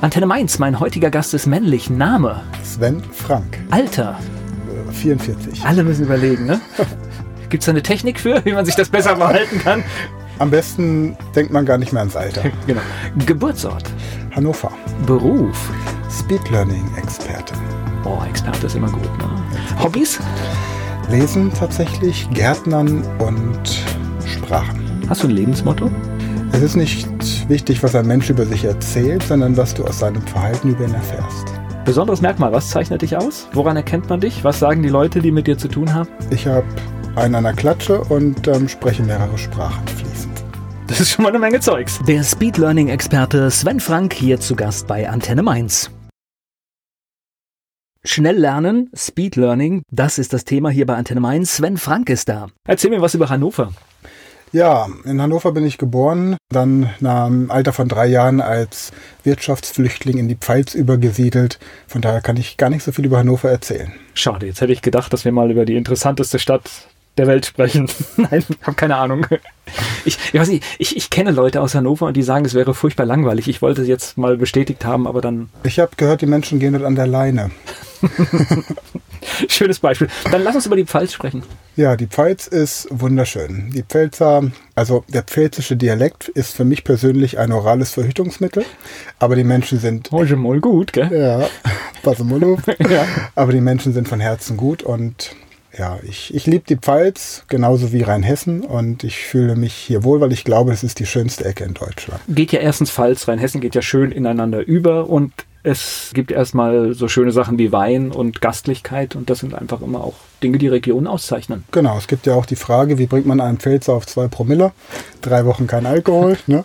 Antenne Mainz, mein heutiger Gast ist männlich. Name? Sven Frank. Alter? 44. Alle müssen überlegen, ne? Gibt es da eine Technik für, wie man sich das besser behalten kann? Am besten denkt man gar nicht mehr ans Alter. genau. Geburtsort? Hannover. Beruf? Speed Learning Experte. Oh, Experte ist immer gut. Ne? Hobbys? Lesen tatsächlich, Gärtnern und Sprachen. Hast du ein Lebensmotto? Es ist nicht wichtig, was ein Mensch über sich erzählt, sondern was du aus seinem Verhalten über ihn erfährst. Besonderes Merkmal, was zeichnet dich aus? Woran erkennt man dich? Was sagen die Leute, die mit dir zu tun haben? Ich habe einen an der Klatsche und ähm, spreche mehrere Sprachen fließend. Das ist schon mal eine Menge Zeugs. Der Speed Learning Experte Sven Frank hier zu Gast bei Antenne Mainz. Schnell lernen, Speed Learning, das ist das Thema hier bei Antenne Mainz. Sven Frank ist da. Erzähl mir was über Hannover. Ja, in Hannover bin ich geboren, dann nach einem Alter von drei Jahren als Wirtschaftsflüchtling in die Pfalz übergesiedelt. Von daher kann ich gar nicht so viel über Hannover erzählen. Schade, jetzt hätte ich gedacht, dass wir mal über die interessanteste Stadt der Welt sprechen. Nein, habe keine Ahnung. Ich, ich weiß nicht, ich, ich kenne Leute aus Hannover und die sagen, es wäre furchtbar langweilig. Ich wollte es jetzt mal bestätigt haben, aber dann. Ich habe gehört, die Menschen gehen dort an der Leine. Schönes Beispiel. Dann lass uns über die Pfalz sprechen. Ja, die Pfalz ist wunderschön. Die Pfälzer, also der pfälzische Dialekt ist für mich persönlich ein orales Verhütungsmittel, aber die Menschen sind. Heute mal gut, gell? Ja, pass mal auf. ja. Aber die Menschen sind von Herzen gut und ja, ich, ich liebe die Pfalz genauso wie Rheinhessen und ich fühle mich hier wohl, weil ich glaube, es ist die schönste Ecke in Deutschland. Geht ja erstens Pfalz, Rheinhessen geht ja schön ineinander über und es gibt erstmal so schöne Sachen wie Wein und Gastlichkeit und das sind einfach immer auch Dinge, die Regionen auszeichnen. Genau, es gibt ja auch die Frage, wie bringt man einen Pfälzer auf zwei Promille? Drei Wochen kein Alkohol, ne?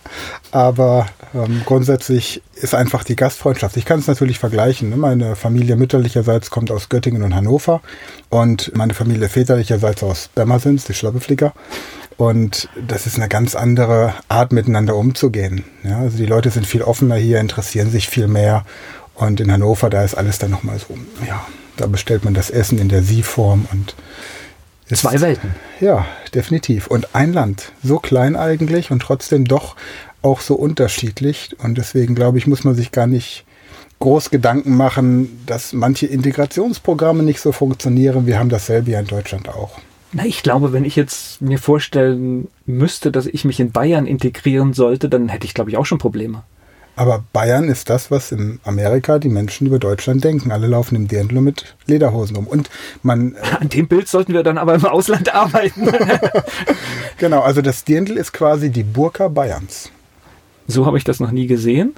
aber ähm, grundsätzlich ist einfach die Gastfreundschaft. Ich kann es natürlich vergleichen. Ne? Meine Familie mütterlicherseits kommt aus Göttingen und Hannover und meine Familie väterlicherseits aus Bermersins, die Schlappeflicker. Und das ist eine ganz andere Art, miteinander umzugehen. Ja, also die Leute sind viel offener hier, interessieren sich viel mehr. Und in Hannover, da ist alles dann nochmal so, ja, da bestellt man das Essen in der Sie-Form und ist, Zwei Welten. Ja, definitiv. Und ein Land, so klein eigentlich und trotzdem doch auch so unterschiedlich. Und deswegen glaube ich, muss man sich gar nicht groß Gedanken machen, dass manche Integrationsprogramme nicht so funktionieren. Wir haben dasselbe ja in Deutschland auch. Na, ich glaube, wenn ich jetzt mir vorstellen müsste, dass ich mich in Bayern integrieren sollte, dann hätte ich, glaube ich, auch schon Probleme. Aber Bayern ist das, was in Amerika die Menschen über Deutschland denken. Alle laufen im Dirndl mit Lederhosen um. Und man. An dem Bild sollten wir dann aber im Ausland arbeiten. genau, also das Dirndl ist quasi die Burka Bayerns. So habe ich das noch nie gesehen.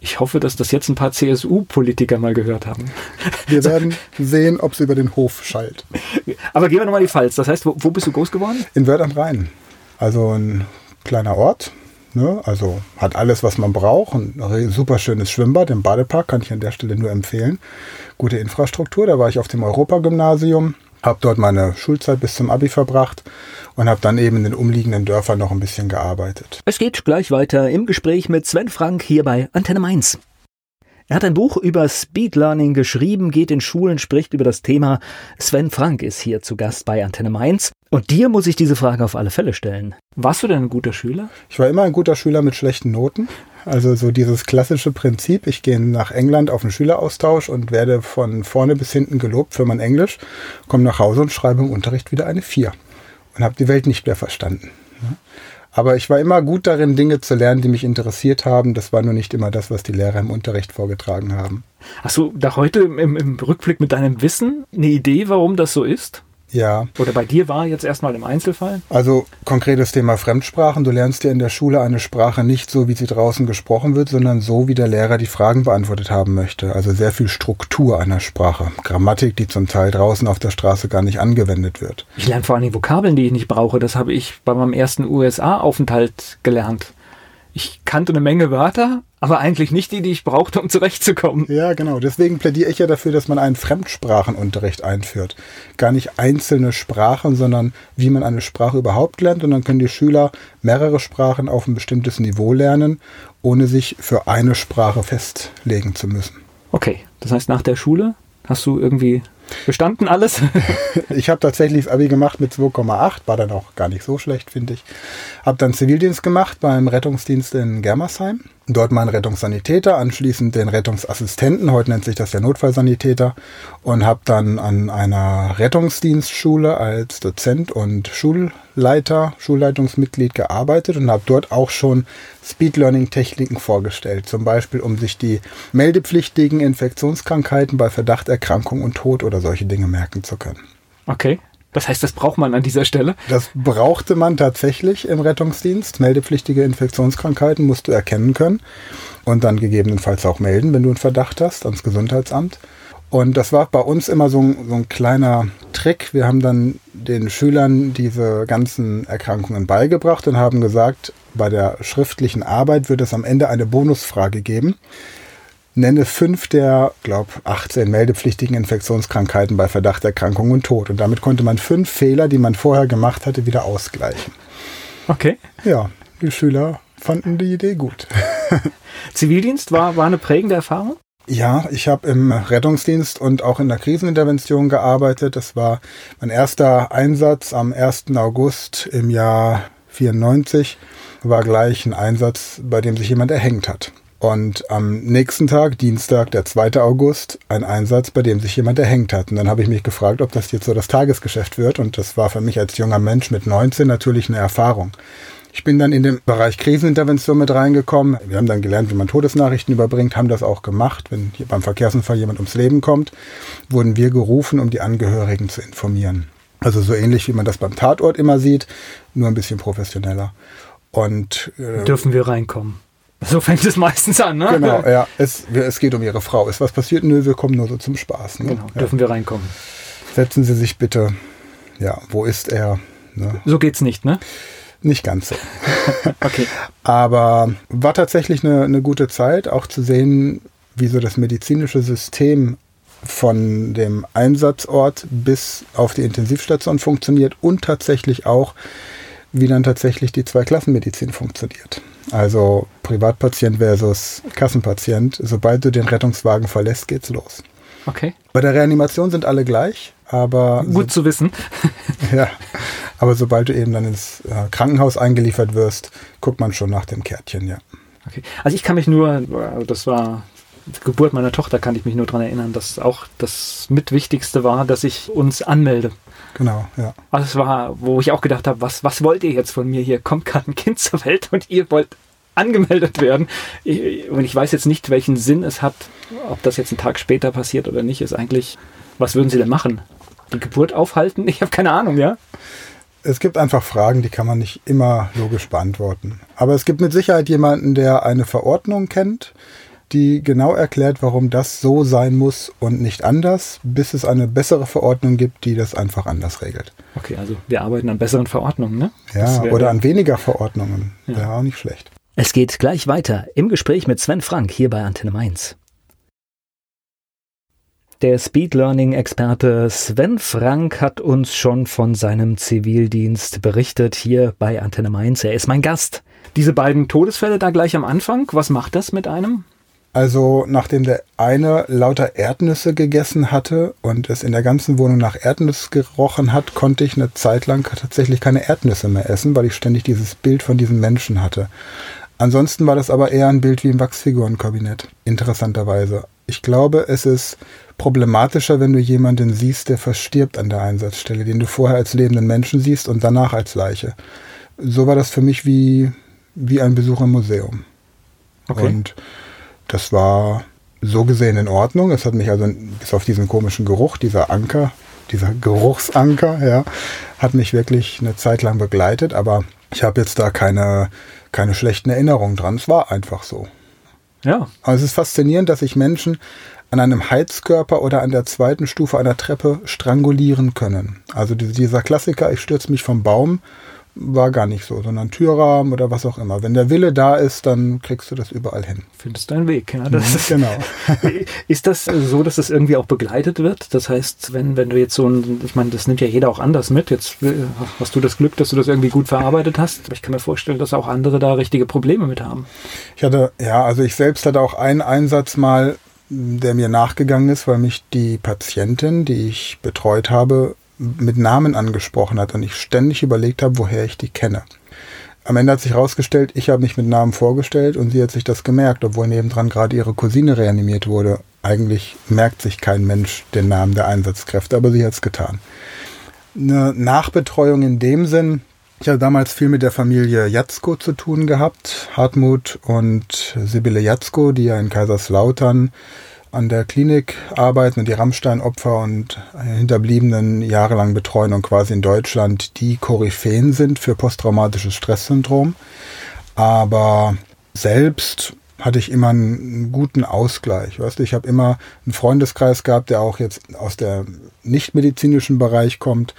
Ich hoffe, dass das jetzt ein paar CSU-Politiker mal gehört haben. Wir werden sehen, ob es über den Hof schallt. Aber gehen wir nochmal die Pfalz. Das heißt, wo, wo bist du groß geworden? In Wörth am Rhein. Also ein kleiner Ort. Ne? Also hat alles, was man braucht. Ein super schönes Schwimmbad im Badepark kann ich an der Stelle nur empfehlen. Gute Infrastruktur. Da war ich auf dem Europagymnasium habe dort meine Schulzeit bis zum Abi verbracht und habe dann eben in den umliegenden Dörfern noch ein bisschen gearbeitet. Es geht gleich weiter im Gespräch mit Sven Frank hier bei Antenne Mainz. Er hat ein Buch über Speed Learning geschrieben, geht in Schulen, spricht über das Thema. Sven Frank ist hier zu Gast bei Antenne Mainz. Und dir muss ich diese Frage auf alle Fälle stellen. Warst du denn ein guter Schüler? Ich war immer ein guter Schüler mit schlechten Noten. Also so dieses klassische Prinzip, ich gehe nach England auf einen Schüleraustausch und werde von vorne bis hinten gelobt für mein Englisch, komme nach Hause und schreibe im Unterricht wieder eine 4 und habe die Welt nicht mehr verstanden. Aber ich war immer gut darin, Dinge zu lernen, die mich interessiert haben. Das war nur nicht immer das, was die Lehrer im Unterricht vorgetragen haben. Hast du da heute im, im Rückblick mit deinem Wissen eine Idee, warum das so ist? Ja. Oder bei dir war jetzt erstmal im Einzelfall? Also konkretes Thema Fremdsprachen. Du lernst ja in der Schule eine Sprache nicht so, wie sie draußen gesprochen wird, sondern so, wie der Lehrer die Fragen beantwortet haben möchte. Also sehr viel Struktur einer Sprache. Grammatik, die zum Teil draußen auf der Straße gar nicht angewendet wird. Ich lerne vor allem Vokabeln, die ich nicht brauche. Das habe ich bei meinem ersten USA-Aufenthalt gelernt ich kannte eine Menge Wörter, aber eigentlich nicht die, die ich brauchte, um zurechtzukommen. Ja, genau. Deswegen plädiere ich ja dafür, dass man einen Fremdsprachenunterricht einführt. Gar nicht einzelne Sprachen, sondern wie man eine Sprache überhaupt lernt. Und dann können die Schüler mehrere Sprachen auf ein bestimmtes Niveau lernen, ohne sich für eine Sprache festlegen zu müssen. Okay, das heißt, nach der Schule hast du irgendwie Bestanden alles? ich habe tatsächlich das Abi gemacht mit 2,8, war dann auch gar nicht so schlecht, finde ich. Habe dann Zivildienst gemacht beim Rettungsdienst in Germersheim dort meinen Rettungssanitäter, anschließend den Rettungsassistenten, heute nennt sich das ja Notfallsanitäter, und habe dann an einer Rettungsdienstschule als Dozent und Schulleiter, Schulleitungsmitglied gearbeitet und habe dort auch schon Speed Learning Techniken vorgestellt, zum Beispiel um sich die meldepflichtigen Infektionskrankheiten bei Verdachterkrankung und Tod oder solche Dinge merken zu können. Okay. Das heißt, das braucht man an dieser Stelle? Das brauchte man tatsächlich im Rettungsdienst. Meldepflichtige Infektionskrankheiten musst du erkennen können und dann gegebenenfalls auch melden, wenn du einen Verdacht hast, ans Gesundheitsamt. Und das war bei uns immer so ein, so ein kleiner Trick. Wir haben dann den Schülern diese ganzen Erkrankungen beigebracht und haben gesagt, bei der schriftlichen Arbeit wird es am Ende eine Bonusfrage geben nenne fünf der, glaube 18 meldepflichtigen Infektionskrankheiten bei Verdachterkrankung und Tod. Und damit konnte man fünf Fehler, die man vorher gemacht hatte, wieder ausgleichen. Okay. Ja, die Schüler fanden die Idee gut. Zivildienst war, war eine prägende Erfahrung? Ja, ich habe im Rettungsdienst und auch in der Krisenintervention gearbeitet. Das war mein erster Einsatz am 1. August im Jahr 94. War gleich ein Einsatz, bei dem sich jemand erhängt hat. Und am nächsten Tag, Dienstag, der 2. August, ein Einsatz, bei dem sich jemand erhängt hat. Und dann habe ich mich gefragt, ob das jetzt so das Tagesgeschäft wird. Und das war für mich als junger Mensch mit 19 natürlich eine Erfahrung. Ich bin dann in den Bereich Krisenintervention mit reingekommen. Wir haben dann gelernt, wie man Todesnachrichten überbringt, haben das auch gemacht. Wenn hier beim Verkehrsunfall jemand ums Leben kommt, wurden wir gerufen, um die Angehörigen zu informieren. Also so ähnlich, wie man das beim Tatort immer sieht, nur ein bisschen professioneller. Und äh, dürfen wir reinkommen? So fängt es meistens an, ne? Genau, ja. Es, es geht um Ihre Frau. Ist was passiert? Nö, wir kommen nur so zum Spaß. Ne? Genau, dürfen wir reinkommen. Setzen Sie sich bitte. Ja, wo ist er? Ne? So geht's nicht, ne? Nicht ganz so. okay. Aber war tatsächlich eine, eine gute Zeit, auch zu sehen, wie so das medizinische System von dem Einsatzort bis auf die Intensivstation funktioniert und tatsächlich auch, wie dann tatsächlich die Zweiklassenmedizin funktioniert. Also Privatpatient versus Kassenpatient. Sobald du den Rettungswagen verlässt, geht's los. Okay. Bei der Reanimation sind alle gleich, aber. Gut so, zu wissen. ja. Aber sobald du eben dann ins äh, Krankenhaus eingeliefert wirst, guckt man schon nach dem Kärtchen, ja. Okay. Also ich kann mich nur, das war Geburt meiner Tochter, kann ich mich nur daran erinnern, dass auch das Mitwichtigste war, dass ich uns anmelde. Genau, ja. Also es war, wo ich auch gedacht habe, was, was wollt ihr jetzt von mir hier? Kommt gerade ein Kind zur Welt und ihr wollt angemeldet werden. Ich, und ich weiß jetzt nicht, welchen Sinn es hat, ob das jetzt einen Tag später passiert oder nicht, ist eigentlich, was würden Sie denn machen? Die Geburt aufhalten? Ich habe keine Ahnung, ja? Es gibt einfach Fragen, die kann man nicht immer logisch beantworten. Aber es gibt mit Sicherheit jemanden, der eine Verordnung kennt, die genau erklärt, warum das so sein muss und nicht anders, bis es eine bessere Verordnung gibt, die das einfach anders regelt. Okay, also wir arbeiten an besseren Verordnungen, ne? Ja, oder an weniger Verordnungen. Ja. Wäre auch nicht schlecht. Es geht gleich weiter im Gespräch mit Sven Frank hier bei Antenne Mainz. Der Speed Learning Experte Sven Frank hat uns schon von seinem Zivildienst berichtet hier bei Antenne Mainz. Er ist mein Gast. Diese beiden Todesfälle da gleich am Anfang, was macht das mit einem? Also nachdem der eine lauter Erdnüsse gegessen hatte und es in der ganzen Wohnung nach Erdnuss gerochen hat, konnte ich eine Zeit lang tatsächlich keine Erdnüsse mehr essen, weil ich ständig dieses Bild von diesem Menschen hatte. Ansonsten war das aber eher ein Bild wie im Wachsfigurenkabinett, interessanterweise. Ich glaube, es ist problematischer, wenn du jemanden siehst, der verstirbt an der Einsatzstelle, den du vorher als lebenden Menschen siehst und danach als Leiche. So war das für mich wie, wie ein Besuch im Museum. Okay. Und das war so gesehen in Ordnung. Es hat mich also bis auf diesen komischen Geruch, dieser Anker, dieser Geruchsanker, ja, hat mich wirklich eine Zeit lang begleitet, aber ich habe jetzt da keine, keine schlechten Erinnerungen dran. Es war einfach so. Ja. Aber es ist faszinierend, dass sich Menschen an einem Heizkörper oder an der zweiten Stufe einer Treppe strangulieren können. Also dieser Klassiker, ich stürze mich vom Baum war gar nicht so, sondern Türrahmen oder was auch immer. Wenn der Wille da ist, dann kriegst du das überall hin. Findest deinen Weg, ja. Das ist, genau. ist das so, dass das irgendwie auch begleitet wird? Das heißt, wenn, wenn du jetzt so ein, ich meine, das nimmt ja jeder auch anders mit. Jetzt äh, hast du das Glück, dass du das irgendwie gut verarbeitet hast. Aber ich kann mir vorstellen, dass auch andere da richtige Probleme mit haben. Ich hatte, ja, also ich selbst hatte auch einen Einsatz mal, der mir nachgegangen ist, weil mich die Patientin, die ich betreut habe, mit Namen angesprochen hat und ich ständig überlegt habe, woher ich die kenne. am Ende hat sich herausgestellt, ich habe mich mit Namen vorgestellt und sie hat sich das gemerkt, obwohl nebendran gerade ihre Cousine reanimiert wurde. Eigentlich merkt sich kein Mensch den Namen der Einsatzkräfte, aber sie hat es getan. Eine Nachbetreuung in dem Sinn, ich habe damals viel mit der Familie Jatzko zu tun gehabt, Hartmut und Sibylle Jatzko, die ja in Kaiserslautern an der Klinik arbeiten und die Rammstein-Opfer und Hinterbliebenen jahrelang betreuen und quasi in Deutschland die Koryphäen sind für posttraumatisches Stresssyndrom. Aber selbst hatte ich immer einen guten Ausgleich. Weißt du, ich habe immer einen Freundeskreis gehabt, der auch jetzt aus der nichtmedizinischen Bereich kommt.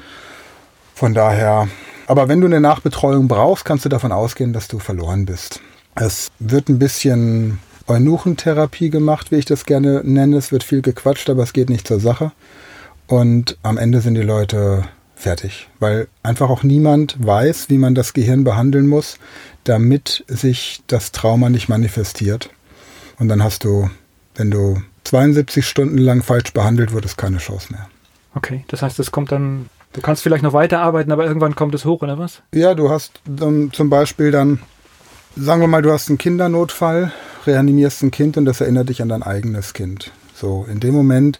Von daher, aber wenn du eine Nachbetreuung brauchst, kannst du davon ausgehen, dass du verloren bist. Es wird ein bisschen Eunuchentherapie gemacht, wie ich das gerne nenne. Es wird viel gequatscht, aber es geht nicht zur Sache. Und am Ende sind die Leute fertig, weil einfach auch niemand weiß, wie man das Gehirn behandeln muss, damit sich das Trauma nicht manifestiert. Und dann hast du, wenn du 72 Stunden lang falsch behandelt wurdest, keine Chance mehr. Okay, das heißt, es kommt dann, du kannst vielleicht noch weiterarbeiten, aber irgendwann kommt es hoch, oder was? Ja, du hast dann zum Beispiel dann, sagen wir mal, du hast einen Kindernotfall reanimierst ein Kind und das erinnert dich an dein eigenes Kind. So, in dem Moment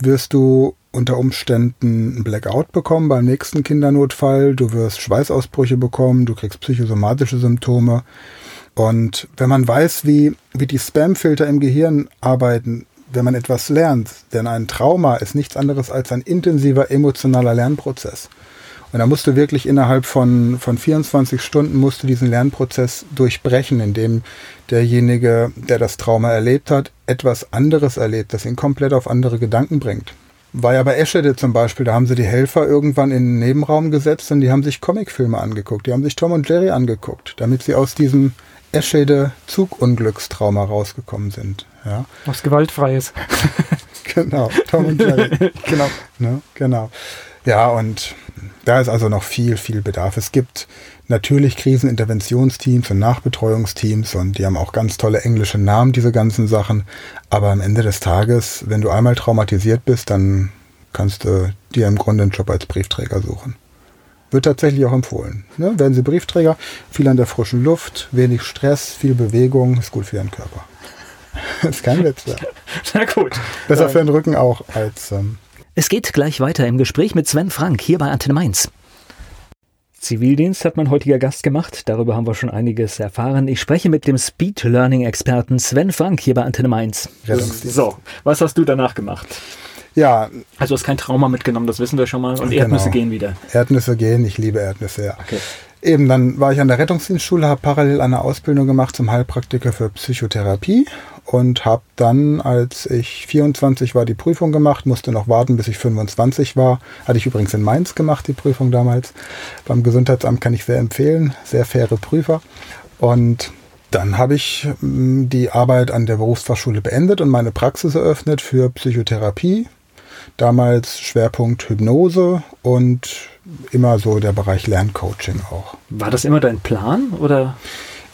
wirst du unter Umständen ein Blackout bekommen beim nächsten Kindernotfall, du wirst Schweißausbrüche bekommen, du kriegst psychosomatische Symptome. Und wenn man weiß, wie, wie die Spamfilter im Gehirn arbeiten, wenn man etwas lernt, denn ein Trauma ist nichts anderes als ein intensiver emotionaler Lernprozess. Und da musst du wirklich innerhalb von, von 24 Stunden musst du diesen Lernprozess durchbrechen, indem derjenige, der das Trauma erlebt hat, etwas anderes erlebt, das ihn komplett auf andere Gedanken bringt. War ja bei Eschede zum Beispiel, da haben sie die Helfer irgendwann in den Nebenraum gesetzt und die haben sich Comicfilme angeguckt, die haben sich Tom und Jerry angeguckt, damit sie aus diesem Eschede Zugunglückstrauma rausgekommen sind. Ja. Was gewaltfreies. genau, Tom und Jerry. genau. Ne, genau. Ja, und da ist also noch viel, viel Bedarf. Es gibt natürlich Kriseninterventionsteams und Nachbetreuungsteams und die haben auch ganz tolle englische Namen, diese ganzen Sachen. Aber am Ende des Tages, wenn du einmal traumatisiert bist, dann kannst du dir im Grunde einen Job als Briefträger suchen. Wird tatsächlich auch empfohlen. Ne? Werden Sie Briefträger, viel an der frischen Luft, wenig Stress, viel Bewegung, ist gut für Ihren Körper. ist kein Witz. Ja. Na gut. Besser für den Rücken auch als ähm, es geht gleich weiter im Gespräch mit Sven Frank hier bei Antenne Mainz. Zivildienst hat mein heutiger Gast gemacht. Darüber haben wir schon einiges erfahren. Ich spreche mit dem Speed Learning Experten Sven Frank hier bei Antenne Mainz. So, was hast du danach gemacht? Ja. Also du hast kein Trauma mitgenommen, das wissen wir schon mal. Und genau. Erdnüsse gehen wieder. Erdnüsse gehen, ich liebe Erdnüsse, ja. Okay. Eben, dann war ich an der Rettungsdienstschule, habe parallel eine Ausbildung gemacht zum Heilpraktiker für Psychotherapie und habe dann, als ich 24 war, die Prüfung gemacht, musste noch warten, bis ich 25 war. Hatte ich übrigens in Mainz gemacht, die Prüfung damals. Beim Gesundheitsamt kann ich sehr empfehlen, sehr faire Prüfer. Und dann habe ich mm, die Arbeit an der Berufsfachschule beendet und meine Praxis eröffnet für Psychotherapie. Damals Schwerpunkt Hypnose und immer so der Bereich Lerncoaching auch. War das immer dein Plan oder?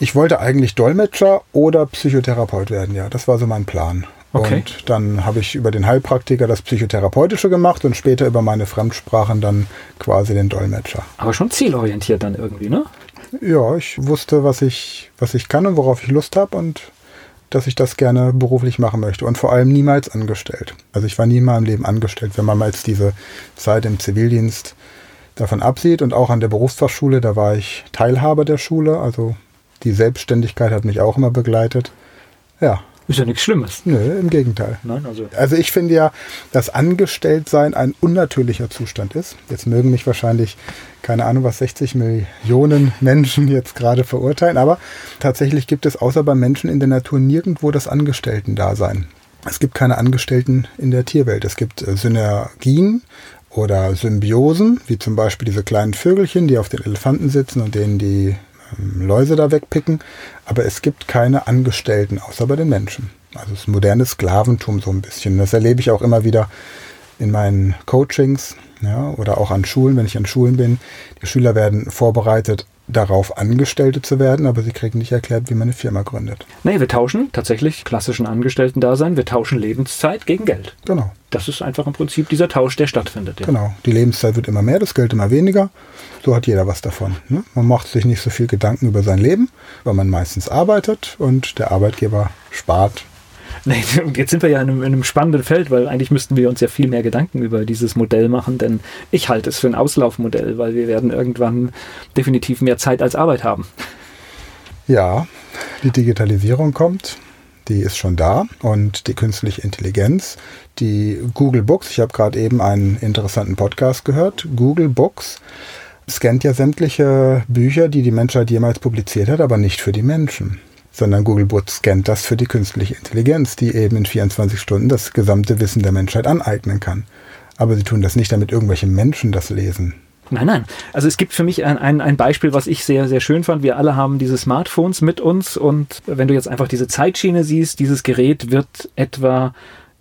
Ich wollte eigentlich Dolmetscher oder Psychotherapeut werden, ja. Das war so mein Plan. Okay. Und dann habe ich über den Heilpraktiker das Psychotherapeutische gemacht und später über meine Fremdsprachen dann quasi den Dolmetscher. Aber schon zielorientiert dann irgendwie, ne? Ja, ich wusste, was ich, was ich kann und worauf ich Lust habe und dass ich das gerne beruflich machen möchte und vor allem niemals angestellt. Also ich war nie in meinem Leben angestellt, wenn man mal jetzt diese Zeit im Zivildienst davon absieht und auch an der Berufsfachschule, da war ich Teilhaber der Schule, also die Selbstständigkeit hat mich auch immer begleitet. Ja. Ist ja nichts Schlimmes. Nö, im Gegenteil. Nein, also. also ich finde ja, dass Angestelltsein ein unnatürlicher Zustand ist. Jetzt mögen mich wahrscheinlich, keine Ahnung, was 60 Millionen Menschen jetzt gerade verurteilen, aber tatsächlich gibt es außer bei Menschen in der Natur nirgendwo das Angestellten-Dasein. Es gibt keine Angestellten in der Tierwelt. Es gibt äh, Synergien oder Symbiosen, wie zum Beispiel diese kleinen Vögelchen, die auf den Elefanten sitzen und denen die Läuse da wegpicken, aber es gibt keine Angestellten, außer bei den Menschen. Also das moderne Sklaventum so ein bisschen. Das erlebe ich auch immer wieder in meinen Coachings ja, oder auch an Schulen, wenn ich an Schulen bin. Die Schüler werden vorbereitet darauf, Angestellte zu werden, aber sie kriegen nicht erklärt, wie man eine Firma gründet. Nee, wir tauschen tatsächlich klassischen Angestellten-Dasein, wir tauschen Lebenszeit gegen Geld. Genau. Das ist einfach im Prinzip dieser Tausch, der stattfindet. Ja. Genau. Die Lebenszeit wird immer mehr, das Geld immer weniger. So hat jeder was davon. Ne? Man macht sich nicht so viel Gedanken über sein Leben, weil man meistens arbeitet und der Arbeitgeber spart Nee, jetzt sind wir ja in einem, in einem, spannenden Feld, weil eigentlich müssten wir uns ja viel mehr Gedanken über dieses Modell machen, denn ich halte es für ein Auslaufmodell, weil wir werden irgendwann definitiv mehr Zeit als Arbeit haben. Ja, die Digitalisierung kommt, die ist schon da und die künstliche Intelligenz, die Google Books, ich habe gerade eben einen interessanten Podcast gehört, Google Books scannt ja sämtliche Bücher, die die Menschheit jemals publiziert hat, aber nicht für die Menschen sondern Google Bot scannt das für die künstliche Intelligenz, die eben in 24 Stunden das gesamte Wissen der Menschheit aneignen kann. Aber sie tun das nicht, damit irgendwelche Menschen das lesen. Nein, nein. Also es gibt für mich ein, ein, ein Beispiel, was ich sehr, sehr schön fand. Wir alle haben diese Smartphones mit uns und wenn du jetzt einfach diese Zeitschiene siehst, dieses Gerät wird etwa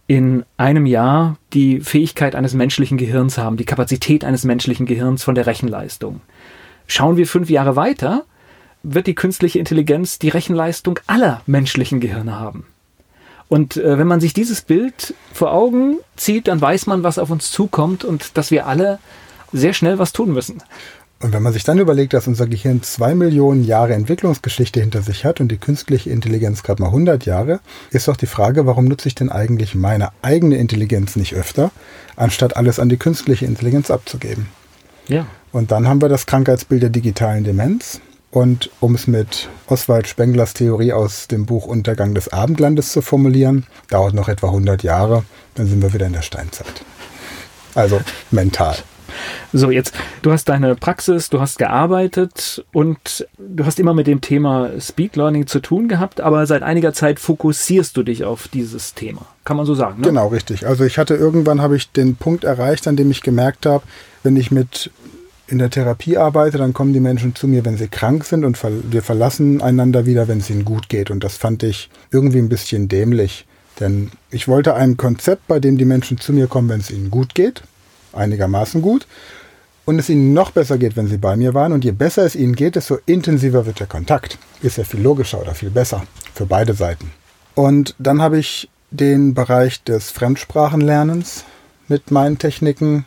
in einem Jahr die Fähigkeit eines menschlichen Gehirns haben, die Kapazität eines menschlichen Gehirns von der Rechenleistung. Schauen wir fünf Jahre weiter, wird die künstliche Intelligenz die Rechenleistung aller menschlichen Gehirne haben. Und äh, wenn man sich dieses Bild vor Augen zieht, dann weiß man, was auf uns zukommt und dass wir alle sehr schnell was tun müssen. Und wenn man sich dann überlegt, dass unser Gehirn zwei Millionen Jahre Entwicklungsgeschichte hinter sich hat und die künstliche Intelligenz gerade mal 100 Jahre, ist doch die Frage, warum nutze ich denn eigentlich meine eigene Intelligenz nicht öfter, anstatt alles an die künstliche Intelligenz abzugeben? Ja. Und dann haben wir das Krankheitsbild der digitalen Demenz. Und um es mit Oswald Spenglers Theorie aus dem Buch Untergang des Abendlandes zu formulieren, dauert noch etwa 100 Jahre, dann sind wir wieder in der Steinzeit. Also mental. So, jetzt, du hast deine Praxis, du hast gearbeitet und du hast immer mit dem Thema Speed Learning zu tun gehabt, aber seit einiger Zeit fokussierst du dich auf dieses Thema. Kann man so sagen, ne? Genau, richtig. Also ich hatte irgendwann habe ich den Punkt erreicht, an dem ich gemerkt habe, wenn ich mit in der Therapie arbeite, dann kommen die Menschen zu mir, wenn sie krank sind und wir verlassen einander wieder, wenn es ihnen gut geht. Und das fand ich irgendwie ein bisschen dämlich. Denn ich wollte ein Konzept, bei dem die Menschen zu mir kommen, wenn es ihnen gut geht, einigermaßen gut, und es ihnen noch besser geht, wenn sie bei mir waren. Und je besser es ihnen geht, desto intensiver wird der Kontakt. Ist ja viel logischer oder viel besser für beide Seiten. Und dann habe ich den Bereich des Fremdsprachenlernens mit meinen Techniken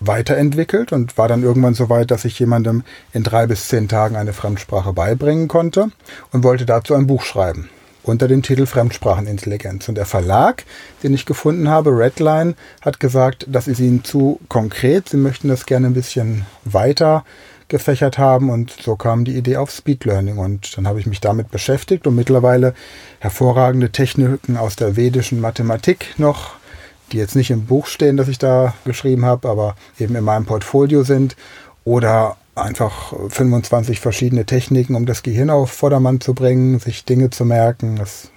weiterentwickelt und war dann irgendwann so weit, dass ich jemandem in drei bis zehn Tagen eine Fremdsprache beibringen konnte und wollte dazu ein Buch schreiben unter dem Titel Fremdsprachenintelligenz. Und der Verlag, den ich gefunden habe, Redline, hat gesagt, das ist ihnen zu konkret. Sie möchten das gerne ein bisschen weiter gefächert haben und so kam die Idee auf Speed Learning und dann habe ich mich damit beschäftigt und mittlerweile hervorragende Techniken aus der vedischen Mathematik noch die jetzt nicht im Buch stehen, das ich da geschrieben habe, aber eben in meinem Portfolio sind. Oder einfach 25 verschiedene Techniken, um das Gehirn auf Vordermann zu bringen, sich Dinge zu merken. Das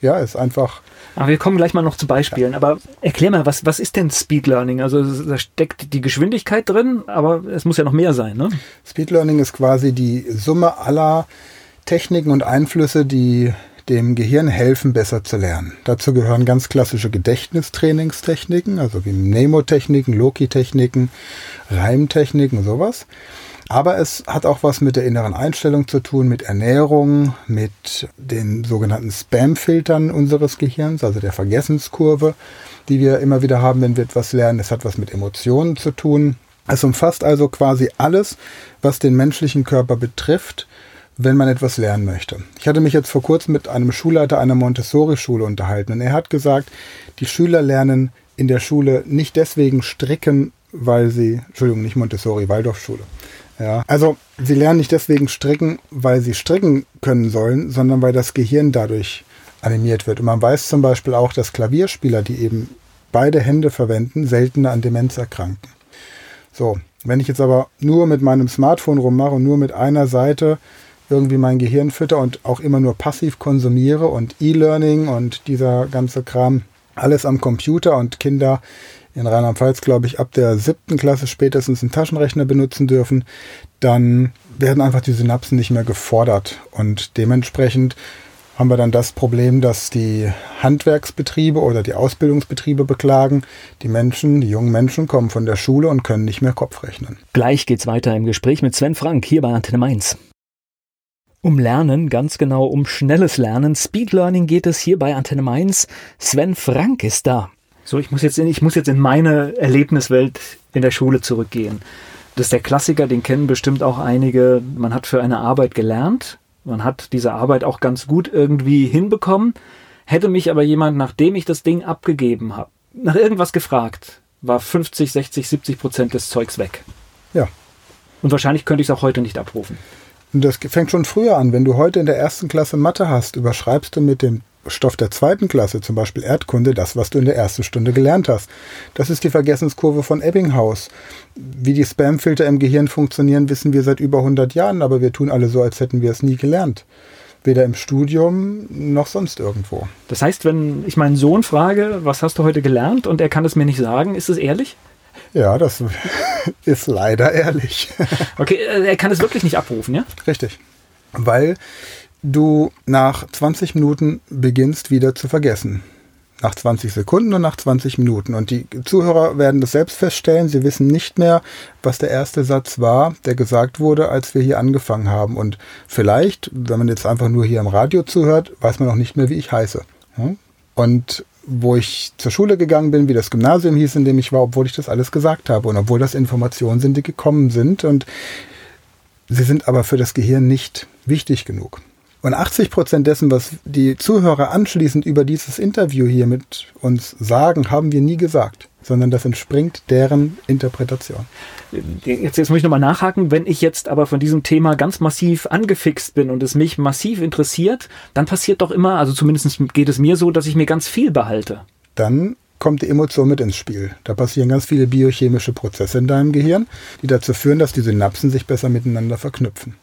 ja, ist einfach. Aber wir kommen gleich mal noch zu Beispielen. Ja. Aber erklär mal, was, was ist denn Speed Learning? Also da steckt die Geschwindigkeit drin, aber es muss ja noch mehr sein, ne? Speed Learning ist quasi die Summe aller Techniken und Einflüsse, die dem Gehirn helfen, besser zu lernen. Dazu gehören ganz klassische Gedächtnistrainingstechniken, also wie Mnemotechniken, Loki-Techniken, Reimtechniken und sowas. Aber es hat auch was mit der inneren Einstellung zu tun, mit Ernährung, mit den sogenannten Spam-Filtern unseres Gehirns, also der Vergessenskurve, die wir immer wieder haben, wenn wir etwas lernen. Es hat was mit Emotionen zu tun. Es umfasst also quasi alles, was den menschlichen Körper betrifft, wenn man etwas lernen möchte. Ich hatte mich jetzt vor kurzem mit einem Schulleiter einer Montessori-Schule unterhalten und er hat gesagt, die Schüler lernen in der Schule nicht deswegen stricken, weil sie, Entschuldigung, nicht Montessori, Waldorfschule. Ja, also sie lernen nicht deswegen stricken, weil sie stricken können sollen, sondern weil das Gehirn dadurch animiert wird. Und man weiß zum Beispiel auch, dass Klavierspieler, die eben beide Hände verwenden, seltener an Demenz erkranken. So, wenn ich jetzt aber nur mit meinem Smartphone rummache und nur mit einer Seite irgendwie mein Gehirn fütter und auch immer nur passiv konsumiere und E-Learning und dieser ganze Kram, alles am Computer und Kinder in Rheinland-Pfalz, glaube ich, ab der siebten Klasse spätestens einen Taschenrechner benutzen dürfen, dann werden einfach die Synapsen nicht mehr gefordert und dementsprechend haben wir dann das Problem, dass die Handwerksbetriebe oder die Ausbildungsbetriebe beklagen, die Menschen, die jungen Menschen kommen von der Schule und können nicht mehr Kopf rechnen. Gleich geht's weiter im Gespräch mit Sven Frank hier bei Antenne Mainz. Um Lernen, ganz genau um schnelles Lernen. Speed Learning geht es hier bei Antenne Mainz. Sven Frank ist da. So, ich muss jetzt in, ich muss jetzt in meine Erlebniswelt in der Schule zurückgehen. Das ist der Klassiker, den kennen bestimmt auch einige. Man hat für eine Arbeit gelernt. Man hat diese Arbeit auch ganz gut irgendwie hinbekommen. Hätte mich aber jemand, nachdem ich das Ding abgegeben habe, nach irgendwas gefragt, war 50, 60, 70 Prozent des Zeugs weg. Ja. Und wahrscheinlich könnte ich es auch heute nicht abrufen. Und das fängt schon früher an. Wenn du heute in der ersten Klasse Mathe hast, überschreibst du mit dem Stoff der zweiten Klasse, zum Beispiel Erdkunde, das, was du in der ersten Stunde gelernt hast. Das ist die Vergessenskurve von Ebbinghaus. Wie die Spamfilter im Gehirn funktionieren, wissen wir seit über 100 Jahren, aber wir tun alle so, als hätten wir es nie gelernt. Weder im Studium noch sonst irgendwo. Das heißt, wenn ich meinen Sohn frage, was hast du heute gelernt und er kann es mir nicht sagen, ist es ehrlich? Ja, das ist leider ehrlich. Okay, äh, er kann es wirklich nicht abrufen, ja? Richtig. Weil du nach 20 Minuten beginnst wieder zu vergessen. Nach 20 Sekunden und nach 20 Minuten. Und die Zuhörer werden das selbst feststellen. Sie wissen nicht mehr, was der erste Satz war, der gesagt wurde, als wir hier angefangen haben. Und vielleicht, wenn man jetzt einfach nur hier im Radio zuhört, weiß man auch nicht mehr, wie ich heiße. Und wo ich zur Schule gegangen bin, wie das Gymnasium hieß, in dem ich war, obwohl ich das alles gesagt habe und obwohl das Informationen sind, die gekommen sind. Und sie sind aber für das Gehirn nicht wichtig genug. Und 80 Prozent dessen, was die Zuhörer anschließend über dieses Interview hier mit uns sagen, haben wir nie gesagt, sondern das entspringt deren Interpretation. Jetzt, jetzt muss ich nochmal nachhaken. Wenn ich jetzt aber von diesem Thema ganz massiv angefixt bin und es mich massiv interessiert, dann passiert doch immer, also zumindest geht es mir so, dass ich mir ganz viel behalte. Dann kommt die Emotion mit ins Spiel. Da passieren ganz viele biochemische Prozesse in deinem Gehirn, die dazu führen, dass die Synapsen sich besser miteinander verknüpfen.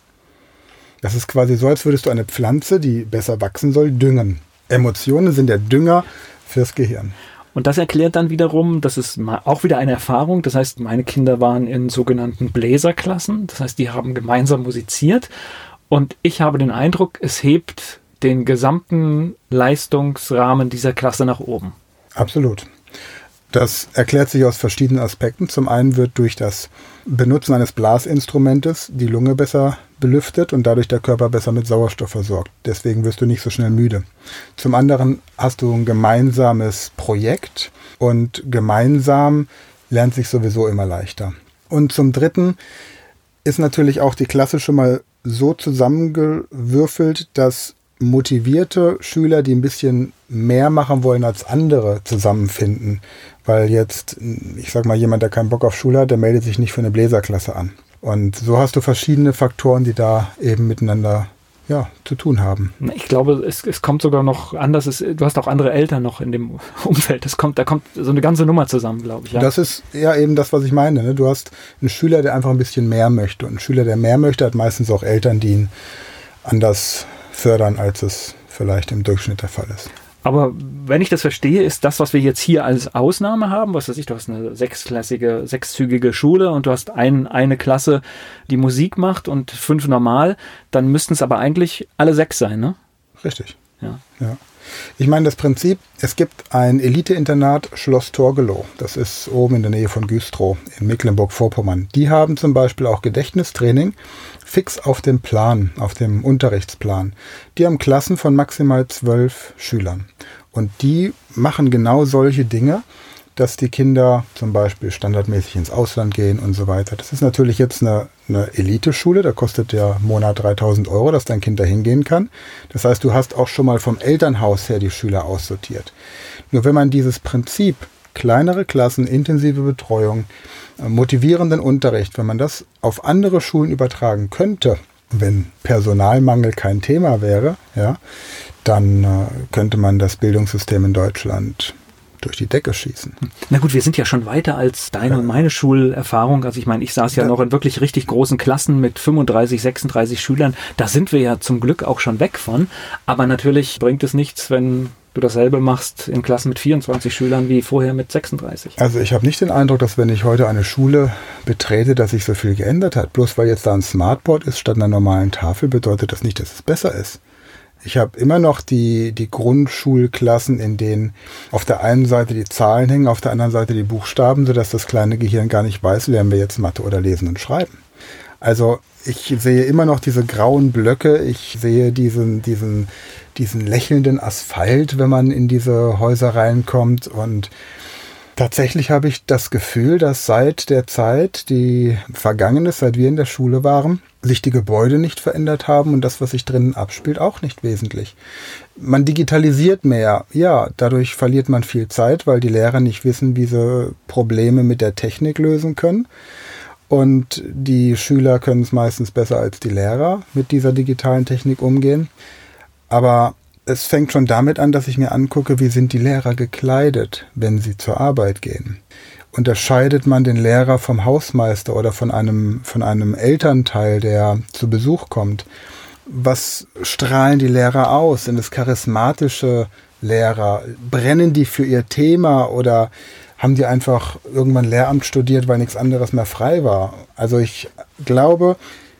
Das ist quasi so, als würdest du eine Pflanze, die besser wachsen soll, düngen. Emotionen sind der Dünger fürs Gehirn. Und das erklärt dann wiederum, das ist auch wieder eine Erfahrung. Das heißt, meine Kinder waren in sogenannten Bläserklassen. Das heißt, die haben gemeinsam musiziert. Und ich habe den Eindruck, es hebt den gesamten Leistungsrahmen dieser Klasse nach oben. Absolut. Das erklärt sich aus verschiedenen Aspekten. Zum einen wird durch das Benutzen eines Blasinstrumentes die Lunge besser belüftet und dadurch der Körper besser mit Sauerstoff versorgt. Deswegen wirst du nicht so schnell müde. Zum anderen hast du ein gemeinsames Projekt und gemeinsam lernt sich sowieso immer leichter. Und zum dritten ist natürlich auch die Klasse schon mal so zusammengewürfelt, dass motivierte Schüler, die ein bisschen mehr machen wollen als andere, zusammenfinden. Weil jetzt, ich sag mal, jemand, der keinen Bock auf Schule hat, der meldet sich nicht für eine Bläserklasse an. Und so hast du verschiedene Faktoren, die da eben miteinander ja, zu tun haben. Ich glaube, es, es kommt sogar noch anders. Es, du hast auch andere Eltern noch in dem Umfeld. Das kommt, da kommt so eine ganze Nummer zusammen, glaube ich. Ja. Das ist ja eben das, was ich meine. Ne? Du hast einen Schüler, der einfach ein bisschen mehr möchte. Und ein Schüler, der mehr möchte, hat meistens auch Eltern, die ihn anders fördern, als es vielleicht im Durchschnitt der Fall ist. Aber wenn ich das verstehe, ist das, was wir jetzt hier als Ausnahme haben, was weiß ich, du hast eine sechsklassige, sechszügige Schule und du hast ein, eine Klasse, die Musik macht und fünf normal, dann müssten es aber eigentlich alle sechs sein, ne? Richtig. Ja. ja. Ich meine, das Prinzip, es gibt ein Elite-Internat Schloss Torgelow. Das ist oben in der Nähe von Güstrow in Mecklenburg-Vorpommern. Die haben zum Beispiel auch Gedächtnistraining fix auf dem Plan, auf dem Unterrichtsplan. Die haben Klassen von maximal zwölf Schülern. Und die machen genau solche Dinge dass die Kinder zum Beispiel standardmäßig ins Ausland gehen und so weiter. Das ist natürlich jetzt eine, eine Elite-Schule, da kostet der Monat 3000 Euro, dass dein Kind da hingehen kann. Das heißt, du hast auch schon mal vom Elternhaus her die Schüler aussortiert. Nur wenn man dieses Prinzip, kleinere Klassen, intensive Betreuung, äh, motivierenden Unterricht, wenn man das auf andere Schulen übertragen könnte, wenn Personalmangel kein Thema wäre, ja, dann äh, könnte man das Bildungssystem in Deutschland durch die Decke schießen. Na gut, wir sind ja schon weiter als deine ja. und meine Schulerfahrung. Also ich meine, ich saß ja, ja, noch in wirklich richtig großen Klassen mit 35, 36 Schülern. Da sind wir ja zum Glück auch schon weg von. Aber natürlich bringt es nichts, wenn du dasselbe machst in Klassen mit 24 Schülern wie vorher mit 36. Also ich habe nicht den Eindruck, dass wenn ich heute eine Schule betrete, dass sich so viel geändert hat. Bloß weil jetzt da ein Smartboard ist statt einer normalen Tafel, bedeutet das nicht, dass es besser ist. Ich habe immer noch die, die Grundschulklassen, in denen auf der einen Seite die Zahlen hängen, auf der anderen Seite die Buchstaben, sodass das kleine Gehirn gar nicht weiß, lernen wir jetzt Mathe oder Lesen und Schreiben. Also ich sehe immer noch diese grauen Blöcke, ich sehe diesen, diesen, diesen lächelnden Asphalt, wenn man in diese Häuser reinkommt und Tatsächlich habe ich das Gefühl, dass seit der Zeit, die vergangen ist, seit wir in der Schule waren, sich die Gebäude nicht verändert haben und das, was sich drinnen abspielt, auch nicht wesentlich. Man digitalisiert mehr. Ja, dadurch verliert man viel Zeit, weil die Lehrer nicht wissen, wie sie Probleme mit der Technik lösen können. Und die Schüler können es meistens besser als die Lehrer mit dieser digitalen Technik umgehen. Aber es fängt schon damit an, dass ich mir angucke, wie sind die Lehrer gekleidet, wenn sie zur Arbeit gehen. Unterscheidet man den Lehrer vom Hausmeister oder von einem, von einem Elternteil, der zu Besuch kommt? Was strahlen die Lehrer aus? Sind es charismatische Lehrer? Brennen die für ihr Thema oder haben die einfach irgendwann Lehramt studiert, weil nichts anderes mehr frei war? Also ich glaube,